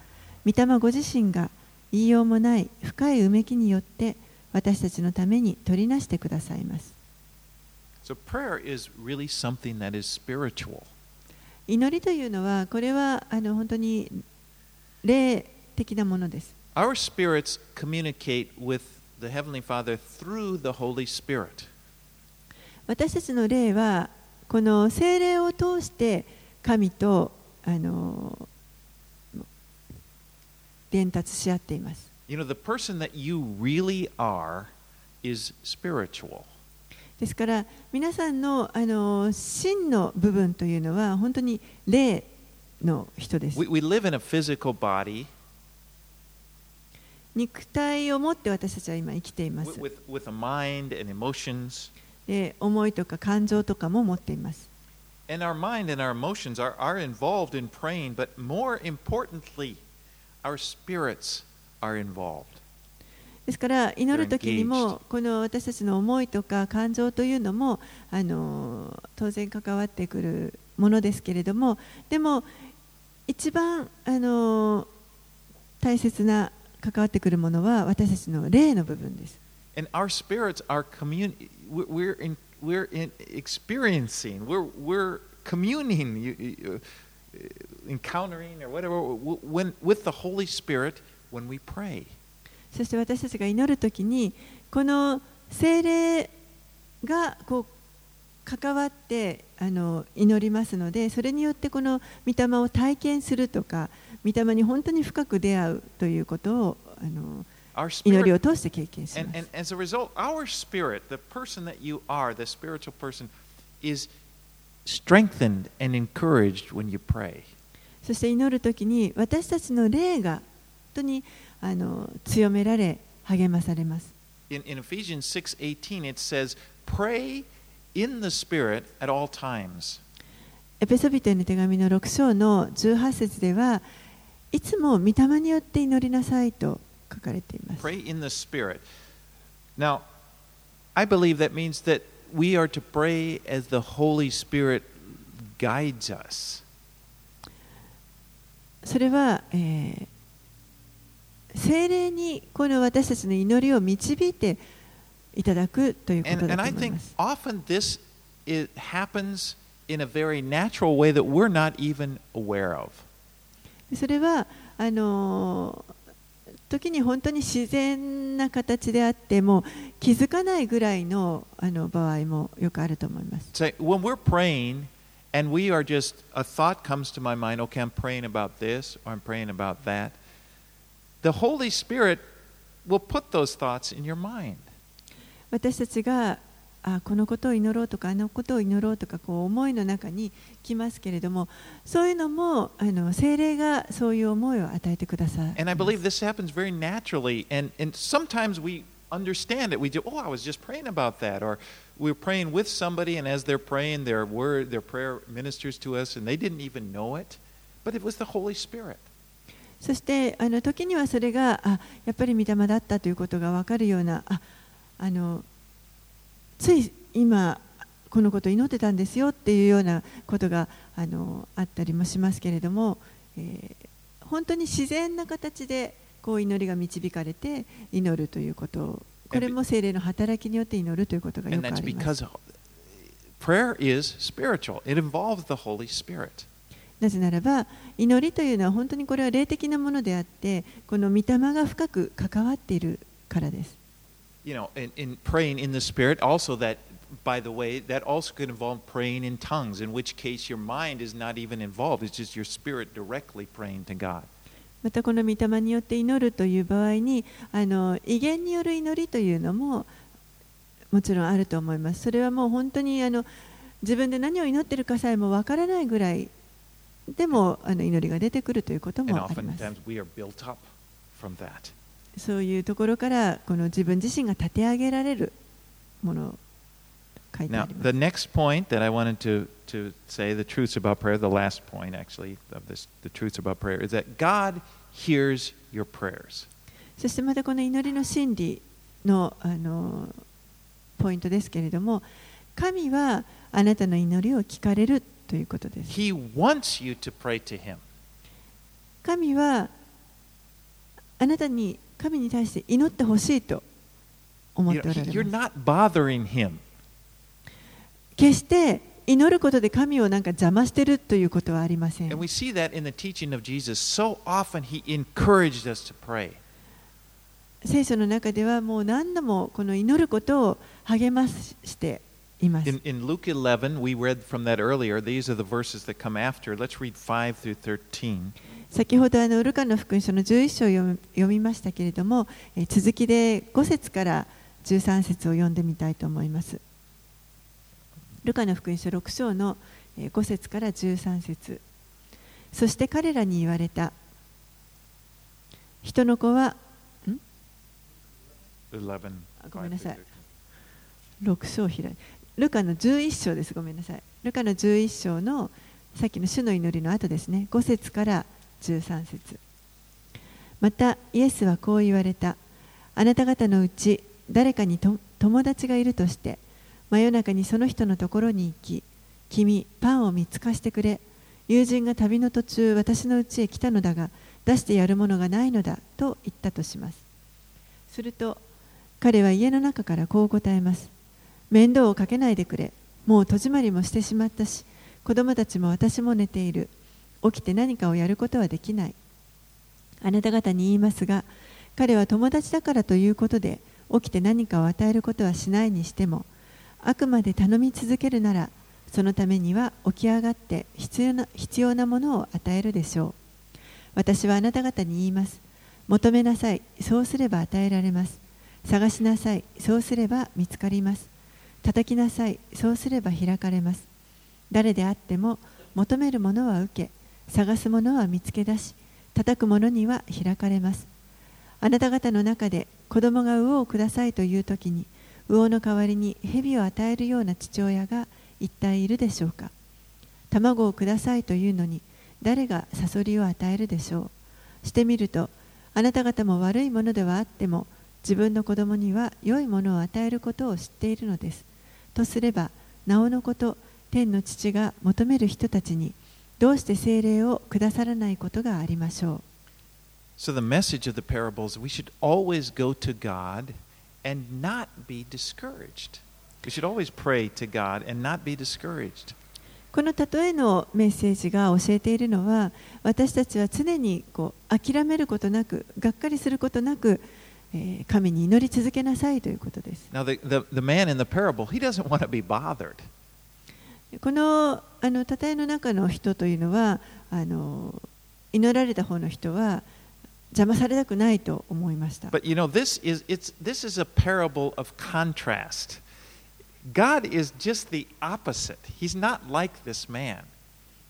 御霊ご自身が言いようもない深いうめきによって私たちのために取りなしてくださいます So really. 祈りというのはこれはあの本当に霊的なものです Our spirits communicate with the Heavenly Father through the Holy Spirit. 私たちの霊はこの精霊を通して神とあの伝達し合っています You know, the person that you really are is spiritual. ですから皆さんのあの真の部分というのは本当に霊の人です We, we live in a physical body 肉体を持って私たちは今生きています with, with a mind and emotions. で思いとか感情とかも持っています And our mind and our emotions are, are involved in praying, but more importantly, ですから祈る時にもこの私たちの思いとか感情というのも当然関わってくるものですけれどもでも一番大切な関わってくるものは。私たちの霊の部分です。encountering or whatever when with the そして私たちが祈るときにこの聖霊がこう関わってあの祈りますのでそれによってこの御霊を体験するとか御霊に本当に深く出会うということをあの祈りを通して経験します。Strengthened and encouraged when you pray. そして祈る時に私たちの霊が本当にあの強められ励まされます。In, in Ephesians 6:18 it says, "Pray in the spirit at all times." エペソビトへの手紙の6章の18節ではいつも御霊によって祈りなさいと書かれています。Pray in the spirit. Now, I believe that means that we are to pray as the Holy Spirit guides us. それは、えー精霊にこの私たちの祈りを導いていただくというこ And, と and だ I と思い think ます。often this it happens in a very natural way that we're not even aware of. それはあのー時に本当に自然な形であっても気づかないぐらいのあの場合もよくあると思います。Say when we're praying and we are just a thought comes to my mind, okay, I'm praying about this or I'm praying about that. The Holy Spirit will put those thoughts in your mind. 私たちがあこのことを祈ろうとかあのことを祈ろうとかこう思いの中に来ますけれどもそういうのもあの精霊がそういう思いを与えてください And I believe this happens very naturally. And, and sometimes we understand it. We do, oh, I was just praying about that. Or we're praying with somebody, and as they're praying, their word, their prayer ministers to us, and they didn't even know it. But it was the Holy Spirit. そしてあの時にはそれがあやっぱり御霊だったということが分かるようなああのつい今このことを祈ってたんですよっていうようなことがあのあったりもしますけれども、えー本当に自然な形でこう祈りが導かれて祈るということをこれも精霊の働きによって祈るということがよくあります prayer is spiritual, it involves the Holy Spirit. なぜならば祈りというのは本当にこれは霊的なものであってこの御霊が深く関わっているからです。You know, in, in praying in the Spirit, also that, by the way, that also could involve praying in tongues, in which case your mind is not even involved. It's just your spirit directly praying to God. またこの御霊によって祈るという場合にあの威厳による祈りというのももちろんあると思います。それはもう本当にあの自分で何を祈っているかさえもわからないぐらいでもあの祈りが出てくるということ And もあります。 そういうところからこの自分自身が立て上げられるものを書いてあ Now, りま the す。next point that I wanted to, to say, the truths about prayer, the last point actually of this, the truths about prayer, is that God hears your prayers. そしてまたこの祈りの真理のあのポイントですけれども神はあなたの祈りを聞かれるということです。He wants you to pray to Him. 神はあなたに神に対して祈ってほしいと思っておられます.決して祈ることで神をなんか邪魔してるということはありません.聖書の中ではもう何度もこの祈ることを励ましています In, in Luke 11, we read from that earlier. These are the verses that come after. Let's read 5 through 13. 先ほどあのルカの福音書の11章を読み読みましたけれども、えー続きで5節から13節を読んでみたいと思います。ルカの福音書6章のえー5節から13節。そして彼らに言われた。人の子は 11. あごめんなさい。5 through 6章開いルカの11章です。ごめんなさい。ルカの11章のさっきの主の祈りの後ですね。5節から13 13節。またイエスはこう言われた。あなた方のうち誰かにと友達がいるとして真夜中にその人のところに行き君パンを見つかしてくれ。友人が旅の途中私の家へ来たのだが出してやるものがないのだと言ったとします。すると彼は家の中からこう答えます。面倒をかけないでくれ。もう戸締まりもしてしまったし子供たちも私も寝ている。起きて何かをやることはできない。あなた方に言いますが彼は友達だからということで起きて何かを与えることはしないにしてもあくまで頼み続けるならそのためには起き上がって必要な必要なものを与えるでしょう。私はあなた方に言います。求めなさいそうすれば与えられます。探しなさいそうすれば見つかります。叩きなさいそうすれば開かれます。誰であっても求めるものは受け探すものは見つけ出し叩く者には開かれます。あなた方の中で子供が魚をくださいという時に魚の代わりに蛇を与えるような父親が一体いるでしょうか。卵をくださいというのに誰がサソリを与えるでしょう。してみるとあなた方も悪いものではあっても自分の子供には良いものを与えることを知っているのです。とすればなおのこと天の父が求める人たちにどうして聖霊をくださらないことがありましょう So the message of the parables, we should always go to God and not be discouraged. We should always pray to God and not be discouraged. この例えのメッセージが教えているのは私たちは常にこう諦めることなくがっかりすることなく、えー神に祈り続けなさいということです Now, the, the, the man in the parable, he doesn't want to be bothered. このあの例えの中の人というのはあの祈られた方の人は邪魔されたくないと思いました But you know, this is, it's, this is a parable of contrast. God is just the opposite. He's not like this man.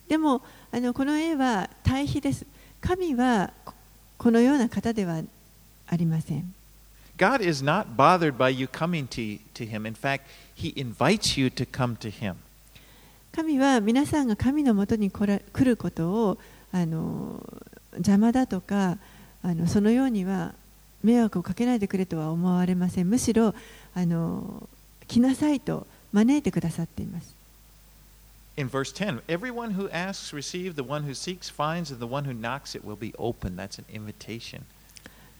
でもあのこの絵は対比です神はここのような方ではありません God is not bothered by you coming to, to him. In fact, he invites you to come to him. 神は皆さんが神のもとに来ら来ることをあの邪魔だとかあのそのようには迷惑をかけないでくれとは思われませんむしろあの来なさいと招いてくださっています In verse 10, everyone who asks receives, the one who seeks finds, and the one who knocks it will be open. That's an invitation.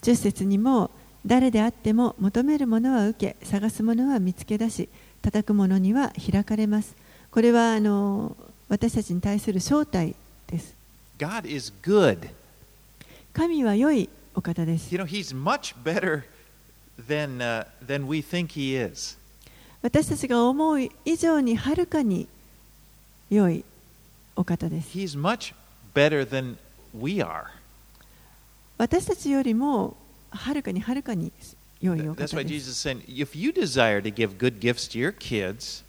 10節にも誰であっても求めるものは受け探すものは見つけ出し叩くものには開かれますこれはあの私たちに対する招待です God is good. 神は良いお方です You know, he's much better than, uh, than we think he is. 私たちが思う以上にはるかに良いお方です He's much better than we are. 私たちよりもはるかにはるかに良いお That's 方 why です Jesus is saying, if you desire to give good gifts to your kids,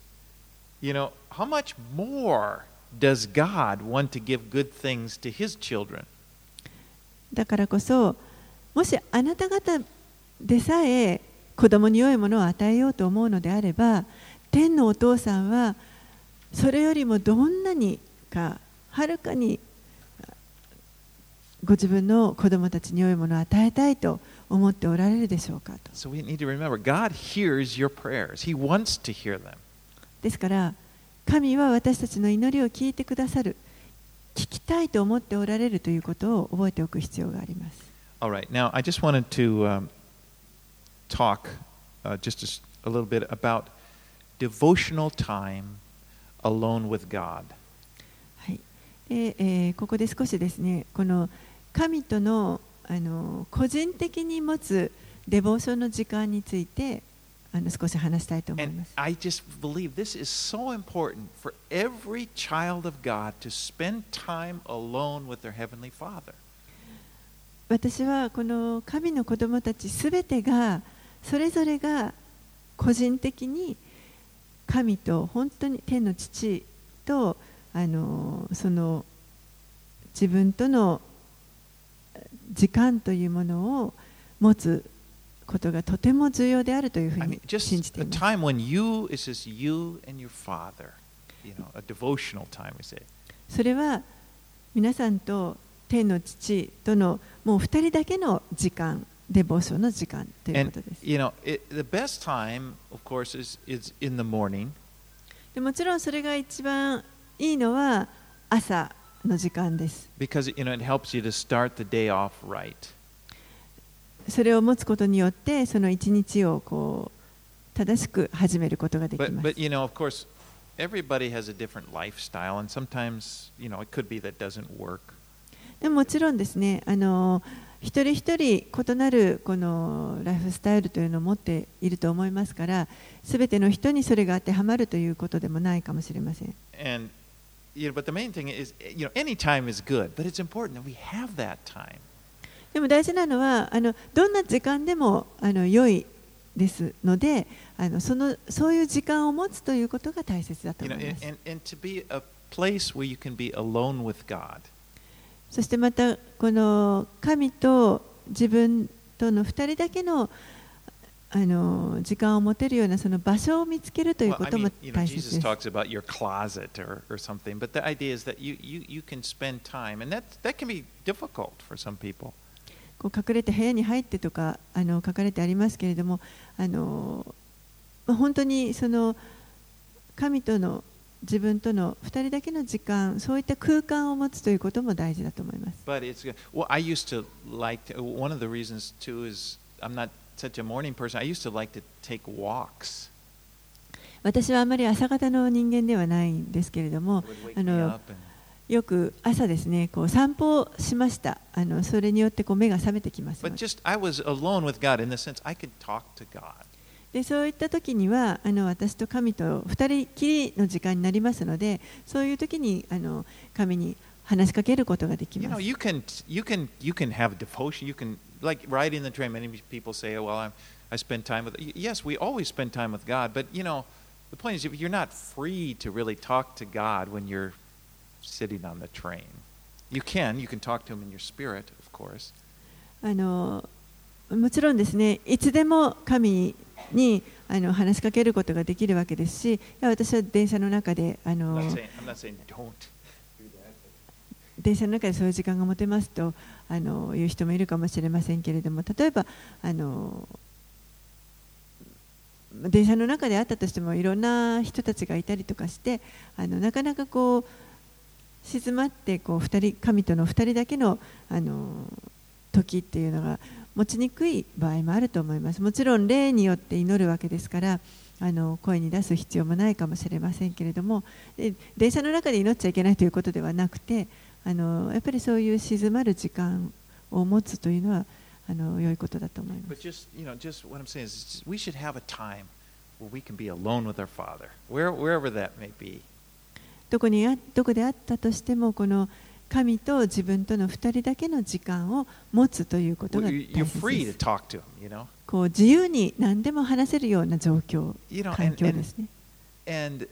you know, how much more does God want to give good things to his children? だからこそもしあなた方でさえ子供に良いものを与えようと思うのであれば天のお父さんはそれよりもどんなにかはるかにご自分の子供たちに良いものを与えたいと思っておられるでしょうかと So we need to remember God hears your prayers. He wants to hear them. ですから神は私たちの祈りを聞いてくださる聞きたいと思っておられるということを覚えておく必要があります All right. Now, I just wanted to um, talk uh, just a, a little bit about devotional time alone with God. はいでえーここで少しですねこの神とのあの個人的に持つデボーションの時間についてあの少し話したいと思います。私はこの神の子供たちすべてがそれぞれが個人的に神と本当に天の父とあのその自分との時間というものを持つ。ことがとても重要であるというふうに信じています。それは皆さんと天の父とのもう二人だけの時間、デボーの時間ということです。もちろんそれが一番いいのは朝の時間です。それを持つことによってその一日をこう正しく始めることができます。でももちろんですね、あの一人一人異なるこのライフスタイルというのを持っていると思いますから、すべての人にそれがあってはまるということでもないかもしれません。でも大事なのはあのどんな時間でもあの良いですのであのそのそういう時間を持つということが大切だと You 思 know, い and, ます。and, and to be a place where you can be alone with God. そしてまたこの神と自分との2人だけのあの時間を持てるようなその場所を見つけるという Well, こ I とも mean, you know, 大切 Jesus です。talks about your closet or, or something, but the idea is that you, you, you can spend time, and that, that can be difficult for some people. こう隠れて部屋に入ってとかあの書かれてありますけれどもあの本当にその神との自分との2人だけの時間そういった空間を持つということも大事だと思います。私はあまり朝方の人間ではないんですけれども、あのよく朝ですねこう散歩をしましたあのそれによってこう目が覚めてきます just I was alone with God in the sense I could talk to God. でそういった時にはあの私と神と二人きりの時間になりますのでそういう時にあの神に話しかけることができ You ま know, す you can you can you can have devotion. You can like riding the train. Many people say, "Oh, "Well, I'm, I spend time with." Yes, we always spend time with God, but you know, the point is, you're not free to really talk to God when you're sitting on the train. You can. You can talk to Him in your spirit, of course. あのもちろんですねいつでも神にあの話しかけることができるわけですしいや私は電車の中であ I'm の not saying, I'm not saying don't do that. 電車の中でそういう時間が持てますとあのいう人もいるかもしれませんけれども例えばあの電車の中であったとしてもいろんな人たちがいたりとかしてあのなかなかこう静まってこう二人神との2人だけのあの時っていうのが持ちにくい場合もあると思います。もちろん霊によって祈るわけですからあの声に出す必要もないかもしれませんけれども電車の中で祈っちゃいけないということではなくてあのやっぱりそういう静まる時間を持つというのはあの良いことだと思います。どこにあどこであったとしてもこの神と自分との2人だけの時間を持つということが大切です.こう自由に何でも話せるような状況環境ですね and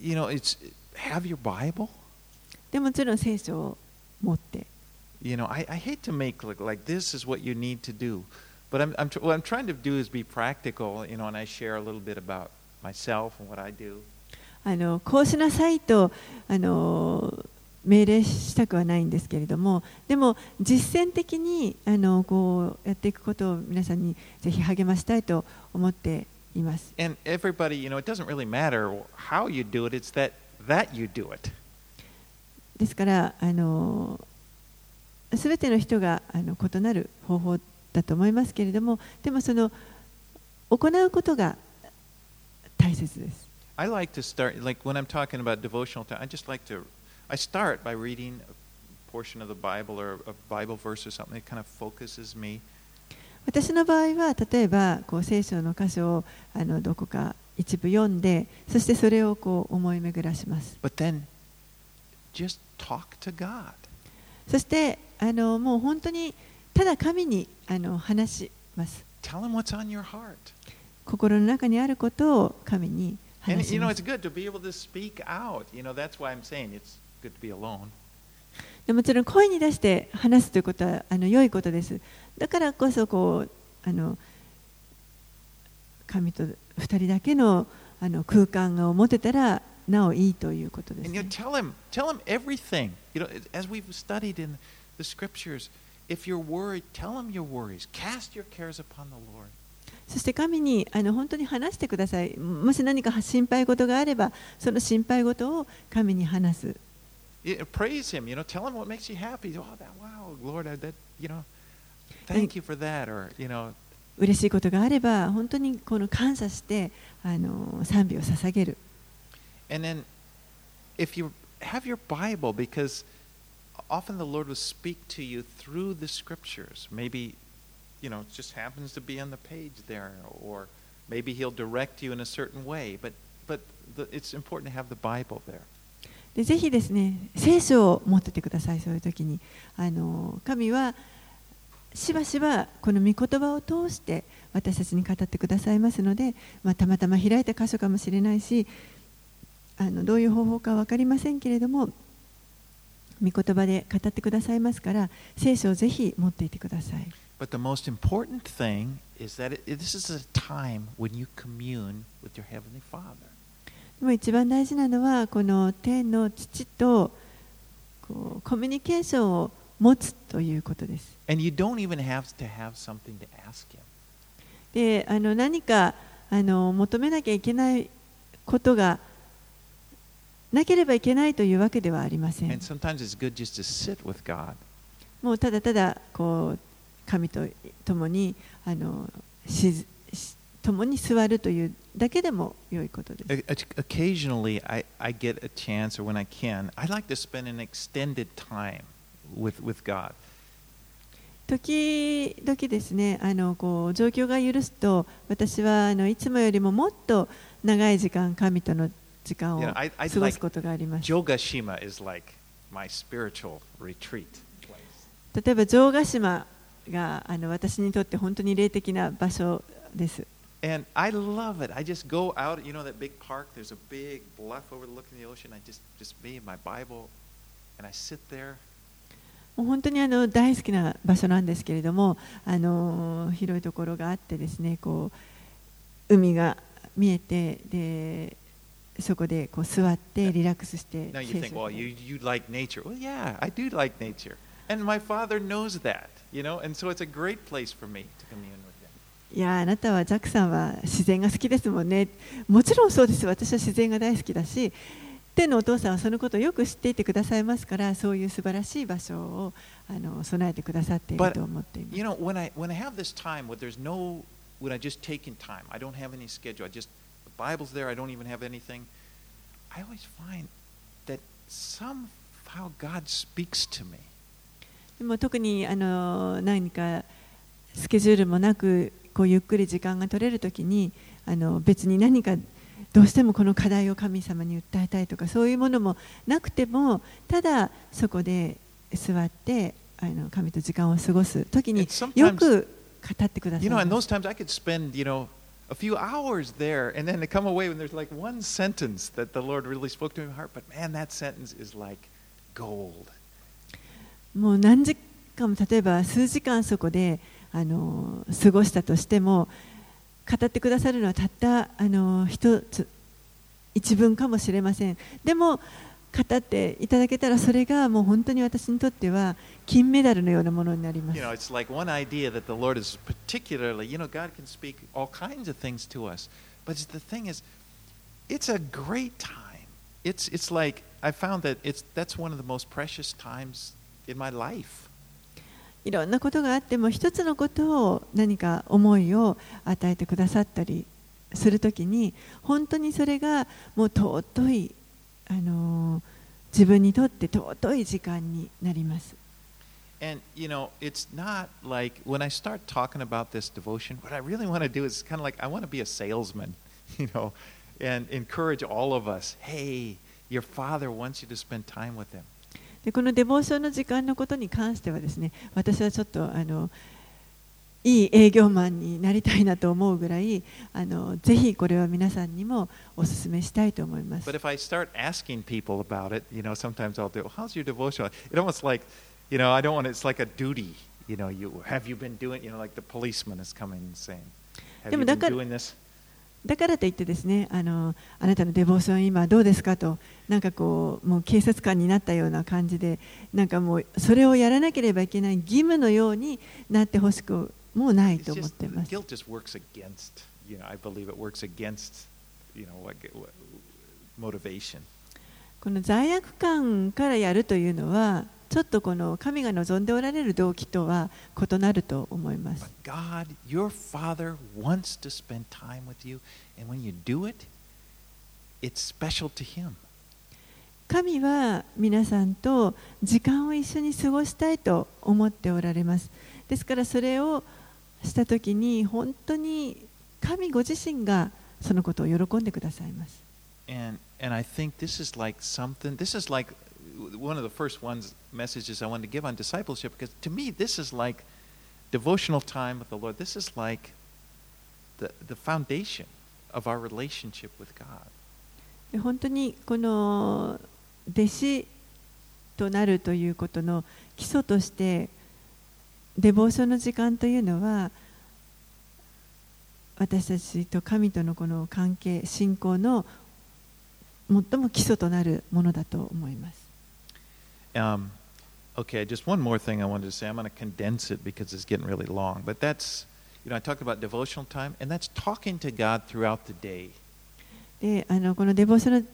you know, it's have your Bible. でもちろん聖書を持って You know, I, I hate to make look like this is what you need to do, but I'm, I'm what I'm trying to do is be practical. You know, and I share a little bit about myself and what I do. あのこうしなさいとあの命令したくはないんですけれどもでも実践的にあのこうやっていくことを皆さんにぜひ励ましたいと思っています。And everybody, you know, it doesn't really matter how you do it; it's that that you do it. ですからあのすべての人があの異なる方法だと思いますけれどもでもその行うことが大切です I like to start, like when I'm talking about devotional time, I just like to, I start by reading a portion of the Bible or a Bible verse or something that kind of focuses me. 私の場合は例えばこう聖書の箇所をあのどこか一部読んでそしてそれをこう思い巡らします But then just talk to God. そしてあのもう本当にただ神にあの話します Tell him what's on your heart. 心の中にあることを神に And 話 you し know, ま it's す good to be able to speak out. You know, that's why I'm saying it's good to be alone. でもちろん声に出して話すということはあの良いことですだからこそこうあの神と二人だけのあの空間を持てたらなおいいということです And you ね、 tell him, tell him everything. You know, as we've studied in the scriptures, if you're worried, tell him your worries. Cast your cares upon the Lord. そして神にあの本当に話してくださいもし何か心配事があればその心配事を神に話す praise him. You know, tell him what makes you happy. Oh, that wow, Lord, I, that you know, thank you for that, or you know, 嬉しいことがあれば本当にこの感謝してあの賛美を捧げる and then if you have your Bible, because often the Lord will speak to you through the scriptures. Maybe, you know, just happens to be on the page there, or maybe He'll direct you in a certain way. But but the, it's important to have the Bible there. でぜひですね聖書を持っててくださいそういう時にあの神はしばしばこの御言葉を通して私たちに語ってくださいますので、まあ、たまたま開いた箇所かもしれないしあのどういう方法か分かりませんけれども御言葉で語ってくださいますから聖書をぜひ持っていてください But the most important thing is that it, this is a time when you commune with your heavenly Father. でも一番大事なのはこの天の父とこうコミュニケーションを持つということです And you don't even have to have something to ask Him. であの何かあの求めなきゃいけないことがなければいけないというわけではありません And。sometimes it's good just to sit with God. もうただただこう神と共にあのしし共に座るというだけでも良いことです。Occasionally, I, I get a chance, or when I can, I like to spend an extended time with, with God. 時々ですねあのこう状況が許すと私はあのいつもよりももっと長い時間神との時間を You know, I- 過ごすことがあります。Jogashima is like my spiritual retreat place. 例えば城ヶ島があの私にとって本当に霊的な場所です。And I love it. I just go out, you know, that big park, there's a big bluff overlooking the ocean. I just, just me and my Bible, and I sit there. もう本当にあの大好きな場所なんですけれども、あの広いところがあってですね、こう海が見えてでそこでこう座ってリラックスして Now you 聖 think, well, you, you like nature. Well, yeah, I do like nature. And my father knows that, you know, and so it's a great place for me to commune with him. いやあなたはジャックさんは自然が好きですもんね。もちろんそうです。私は自然が大好きだし、天のお父さんはそのことをよく知っていてくださいますから、そういう素晴らしい場所をあの備えてくださっている But と思っています。 You know, when I when I have this time where there's no when I just take in time, I don't have any schedule. I just the Bible's there. I don't even have anything. I always find that somehow God speaks to me. でも特にあの何かスケジュールもなくこうゆっくり時間が取れるときにあの別に何かどうしてもこの課題を神様に訴えたいとかそういうものもなくてもただそこで座ってあの神と時間を過ごすときによく語ってくださ You い know, ま and す those times I could spend, you know, a few hours there and then to come away when there's like one sentence that the Lord really spoke to my heart. But man, that sentence is like gold. もう何時間も例えば数時間そこであの過ごしたとしても語ってくださるのはたったあの一つ一文かもしれませんでも語っていただけたらそれがもう本当に私にとっては金メダルのようなものになります You know, it's like one idea that the Lord is particularly, you know, God can speak all kinds of things to us. But the thing is, it's a great time. It's, it's like, I found that it's, that's one of the most precious times in my life. いろんなことがあっても一つのことを何か思いを与えてくださったりするときに本当にそれがもう尊い、あの自分にとって尊い時間になります。 And you know, it's not like when I start talking about this devotion, what I really want to do is kind of like I want to be a salesman, [LAUGHS] you know, and encourage all of us. Hey, your father wants you to spend time with him. でこのデボーションの時間のことに関してはですね私はちょっとあのいい営業マンになりたいなと思うぐらいあのぜひこれは皆さんにもお勧めしたいと思います But。if I start asking people about it, you know, sometimes I'll do, how's your devotion? It almost like, you know, I don't want it's like a duty. You know, you have you been doing, you know, like the policeman is coming and saying, have you been doing this? だからといってですねあのあなたのデボーション今どうですかとなんかこうもう警察官になったような感じでなんかもうそれをやらなければいけない義務のようになってほしくもないと思っています。この罪悪感からやるというのはちょっとこの神が望んでおられる動機とは異なると思います。神は皆さんと時間を一緒に過ごしたいと思っておられます。ですからそれをした時に本当に神ご自身がそのことを喜んでくださいます。One of the first ones messages I wanted to give on discipleship because to me this is like devotional time with the Lord. This is like the the foundation of our relationship with God. 本当にこの弟子となるということの基礎としてデボーションの時間というのは私たちと神とのこの関係信仰の最も基礎となるものだと思います。Um, okay, just one more thing I wanted to say. I'm going to condense it because it's getting really long. But that's you know I talked about devotional time, and that's talking to God throughout the day. であのこのデボーションの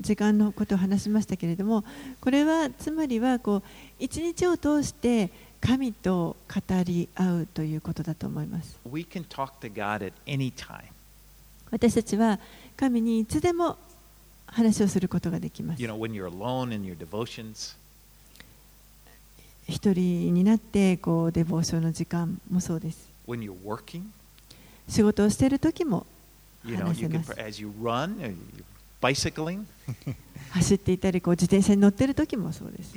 時間のことを話しましたけれどもこれはつまりはこう一日を通して神と語り合うということだと思います。We can talk to God at any time. 私たちは神にいつでも話をすることができます。You know, when you're alone in your devotions, 人になってこうデボーの時間もそうです。仕事をしている時も [LAUGHS] 走っていたりこう自転車に乗っている時もそうです。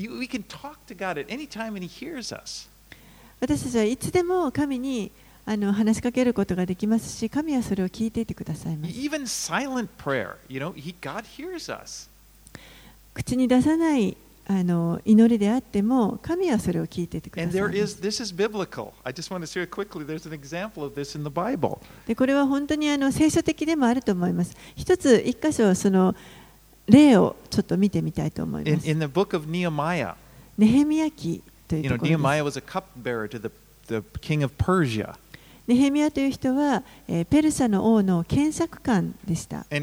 私たちはいつでも神にあの話しかけることができますし、神はそれを聞いていてください。Even silent prayer, God hears us. 口に出さないあの祈りであっても神はそれを聞いて。でこれは本当にあの聖書的でもあると思います。一つ一箇所その例をちょっと見てみたいと思います。In, in the book of Nehemiah, ネヘミヤという。was 人は、えー、ペルサの王の検索官でした。a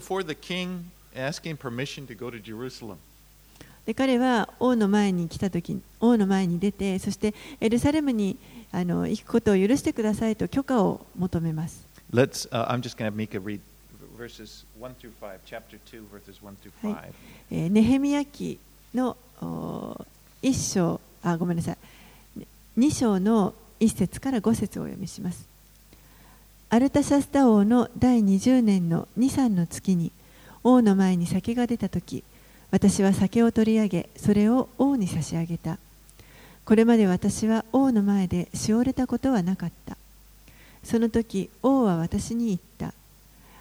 cupbearer to the king asking permission to go to Jerusalem. で彼は王の前に来た時王の前に出てそしてエルサレムにあの行くことを許してくださいと許可を求めます。Let's uh, I'm just going to make a read verses 1 through 5, chapter 2 verses 1 through 5. はいえーネヘミヤ記のお一章あごめんなさい2章の1節から5節をお読みします。アルタシャスタ王の第20年の2、3の月に王の前に酒が出た時私は酒を取り上げそれを王に差し上げた。これまで私は王の前でしおれたことはなかった。その時王は私に言った。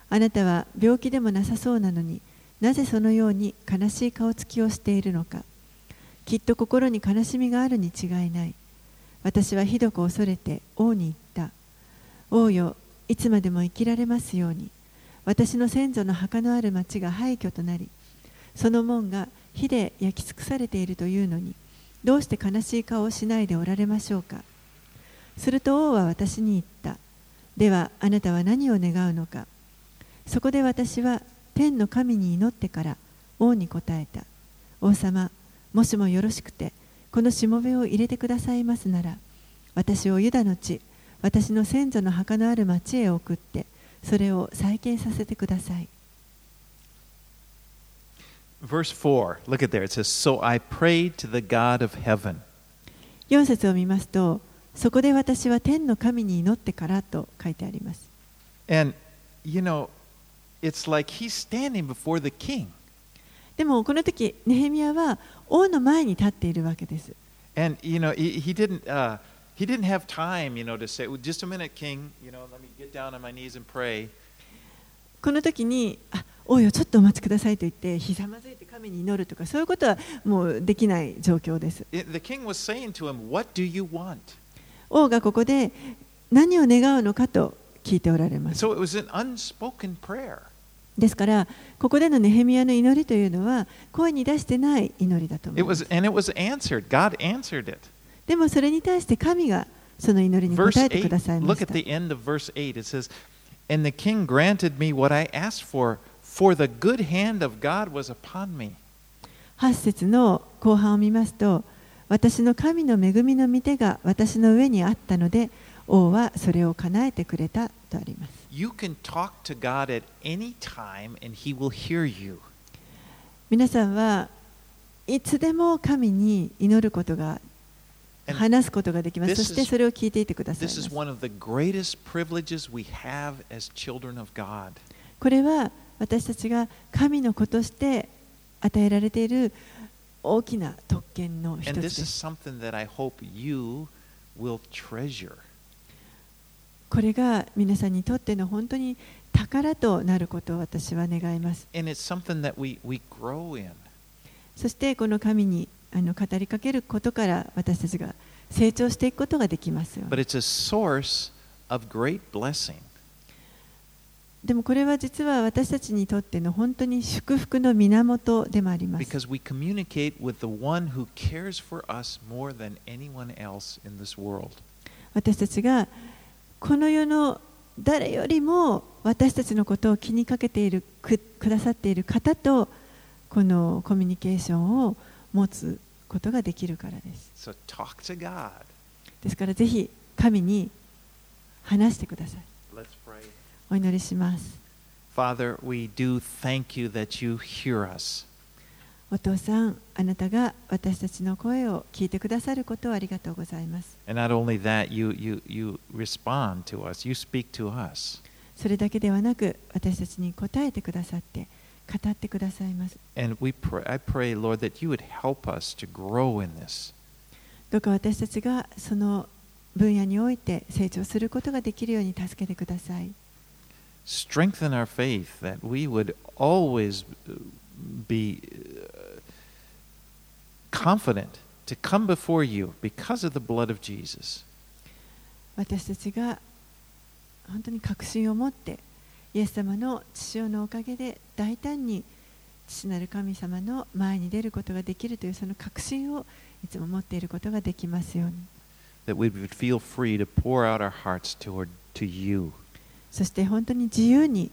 あなたは病気でもなさそうなのになぜそのように悲しい顔つきをしているのか。きっと心に悲しみがあるに違いない。私はひどく恐れて王に言った。王よいつまでも生きられますように。私の先祖の墓のある町が廃墟となりその門が火で焼き尽くされているというのにどうして悲しい顔をしないでおられましょうか。すると王は私に言った。ではあなたは何を願うのか。そこで私は天の神に祈ってから王に答えた。王様もしもよろしくてこのしもべを入れてくださいますなら私をユダの地私の先祖の墓のある町へ送ってそれを再建させてください。Verse 4, look at there. It says, So I prayed to the God of heaven. 4節を見ますとそこで私は天の神に祈ってからと書いてあります And, you know, it's like he's standing before the king. でもこの時ネヘミヤは王の前に立っているわけです And, you know, he, he didn't. Uh, he didn't have time, you know, to say, well, just a minute, king, you know, let me get down on my knees and pray. この時にあおいよちょっとお待ちくださいと言ってひざまずいて神に祈るとかそういうことはもうできない状況です。王がここで何を願うのかと聞いておられます。ですから、ここでのネヘミヤの祈りというのは声に出してない祈りだと思います。でもそれに対して神がその祈りに答えてくださいました。8, 8, it says, And the king granted me what I asked for. For the good hand of God was upon me. 8節の後半を見ますと、私の神の恵みの見てが私の上にあったので、王はそれを叶えてくれたとあります。皆さんはいつでも神に祈ることが、話すことができます。そしてそれを聞いていてください。これは、私たちが神の子として与えられている大きな特権の人つです。これが皆さんにとっての本当に宝となることを私は願います。そしてこの神にあの語りかけることから私たちが成長していくことができますよ、でもこれは実は私たちにとっての本当に祝福の源でもあります Because we communicate with the one who cares for us more than anyone else in this world. 私たちがこの世の誰よりも私たちのことを気にかけているくくださっている方とこのコミュニケーションを持つことができるからです So talk to God. ですからぜひ神に話してください.お祈りします Father, we do thank you that you hear us. お父さんあなたが私たちの声を聞いてくださることをありがとうございます And not only that, you, you, you respond to us, you speak to us. それだけではなく私たちに答えてくださって語ってくださいます And we pray, I pray, Lord, that you would help us to grow in this. どうか私たちがその分野において成長することができるように助けてください Strengthen our faith that we would always uh, be uh, confident to come before you because of the blood of Jesus. 私たちが本当に確信を持ってイエス様の血潮のおかげで大胆に父なる神様の前に出ることができるというその確信をいつも持っていることができますように That we would feel free to pour out our hearts toward to you. そして本当に自由に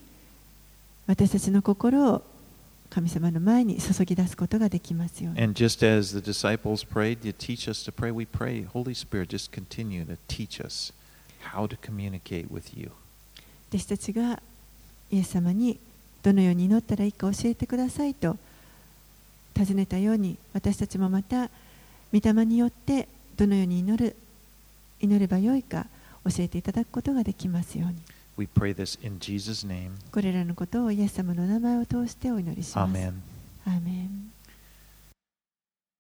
私たちの心を神様の前に注ぎ出すことができますように And just as the disciples prayed, you teach us to pray. We pray, Holy Spirit, just continue to teach us how to communicate with you. 弟子たちがイエス様にどのように祈ったらいいか教えてくださいと尋ねたように私たちもまた御霊によってどのように祈る祈ればよいか教えていただくことができますように We pray this in Jesus' name. これらのことをイエス様の名前を通してお祈りします。Amen. アーメン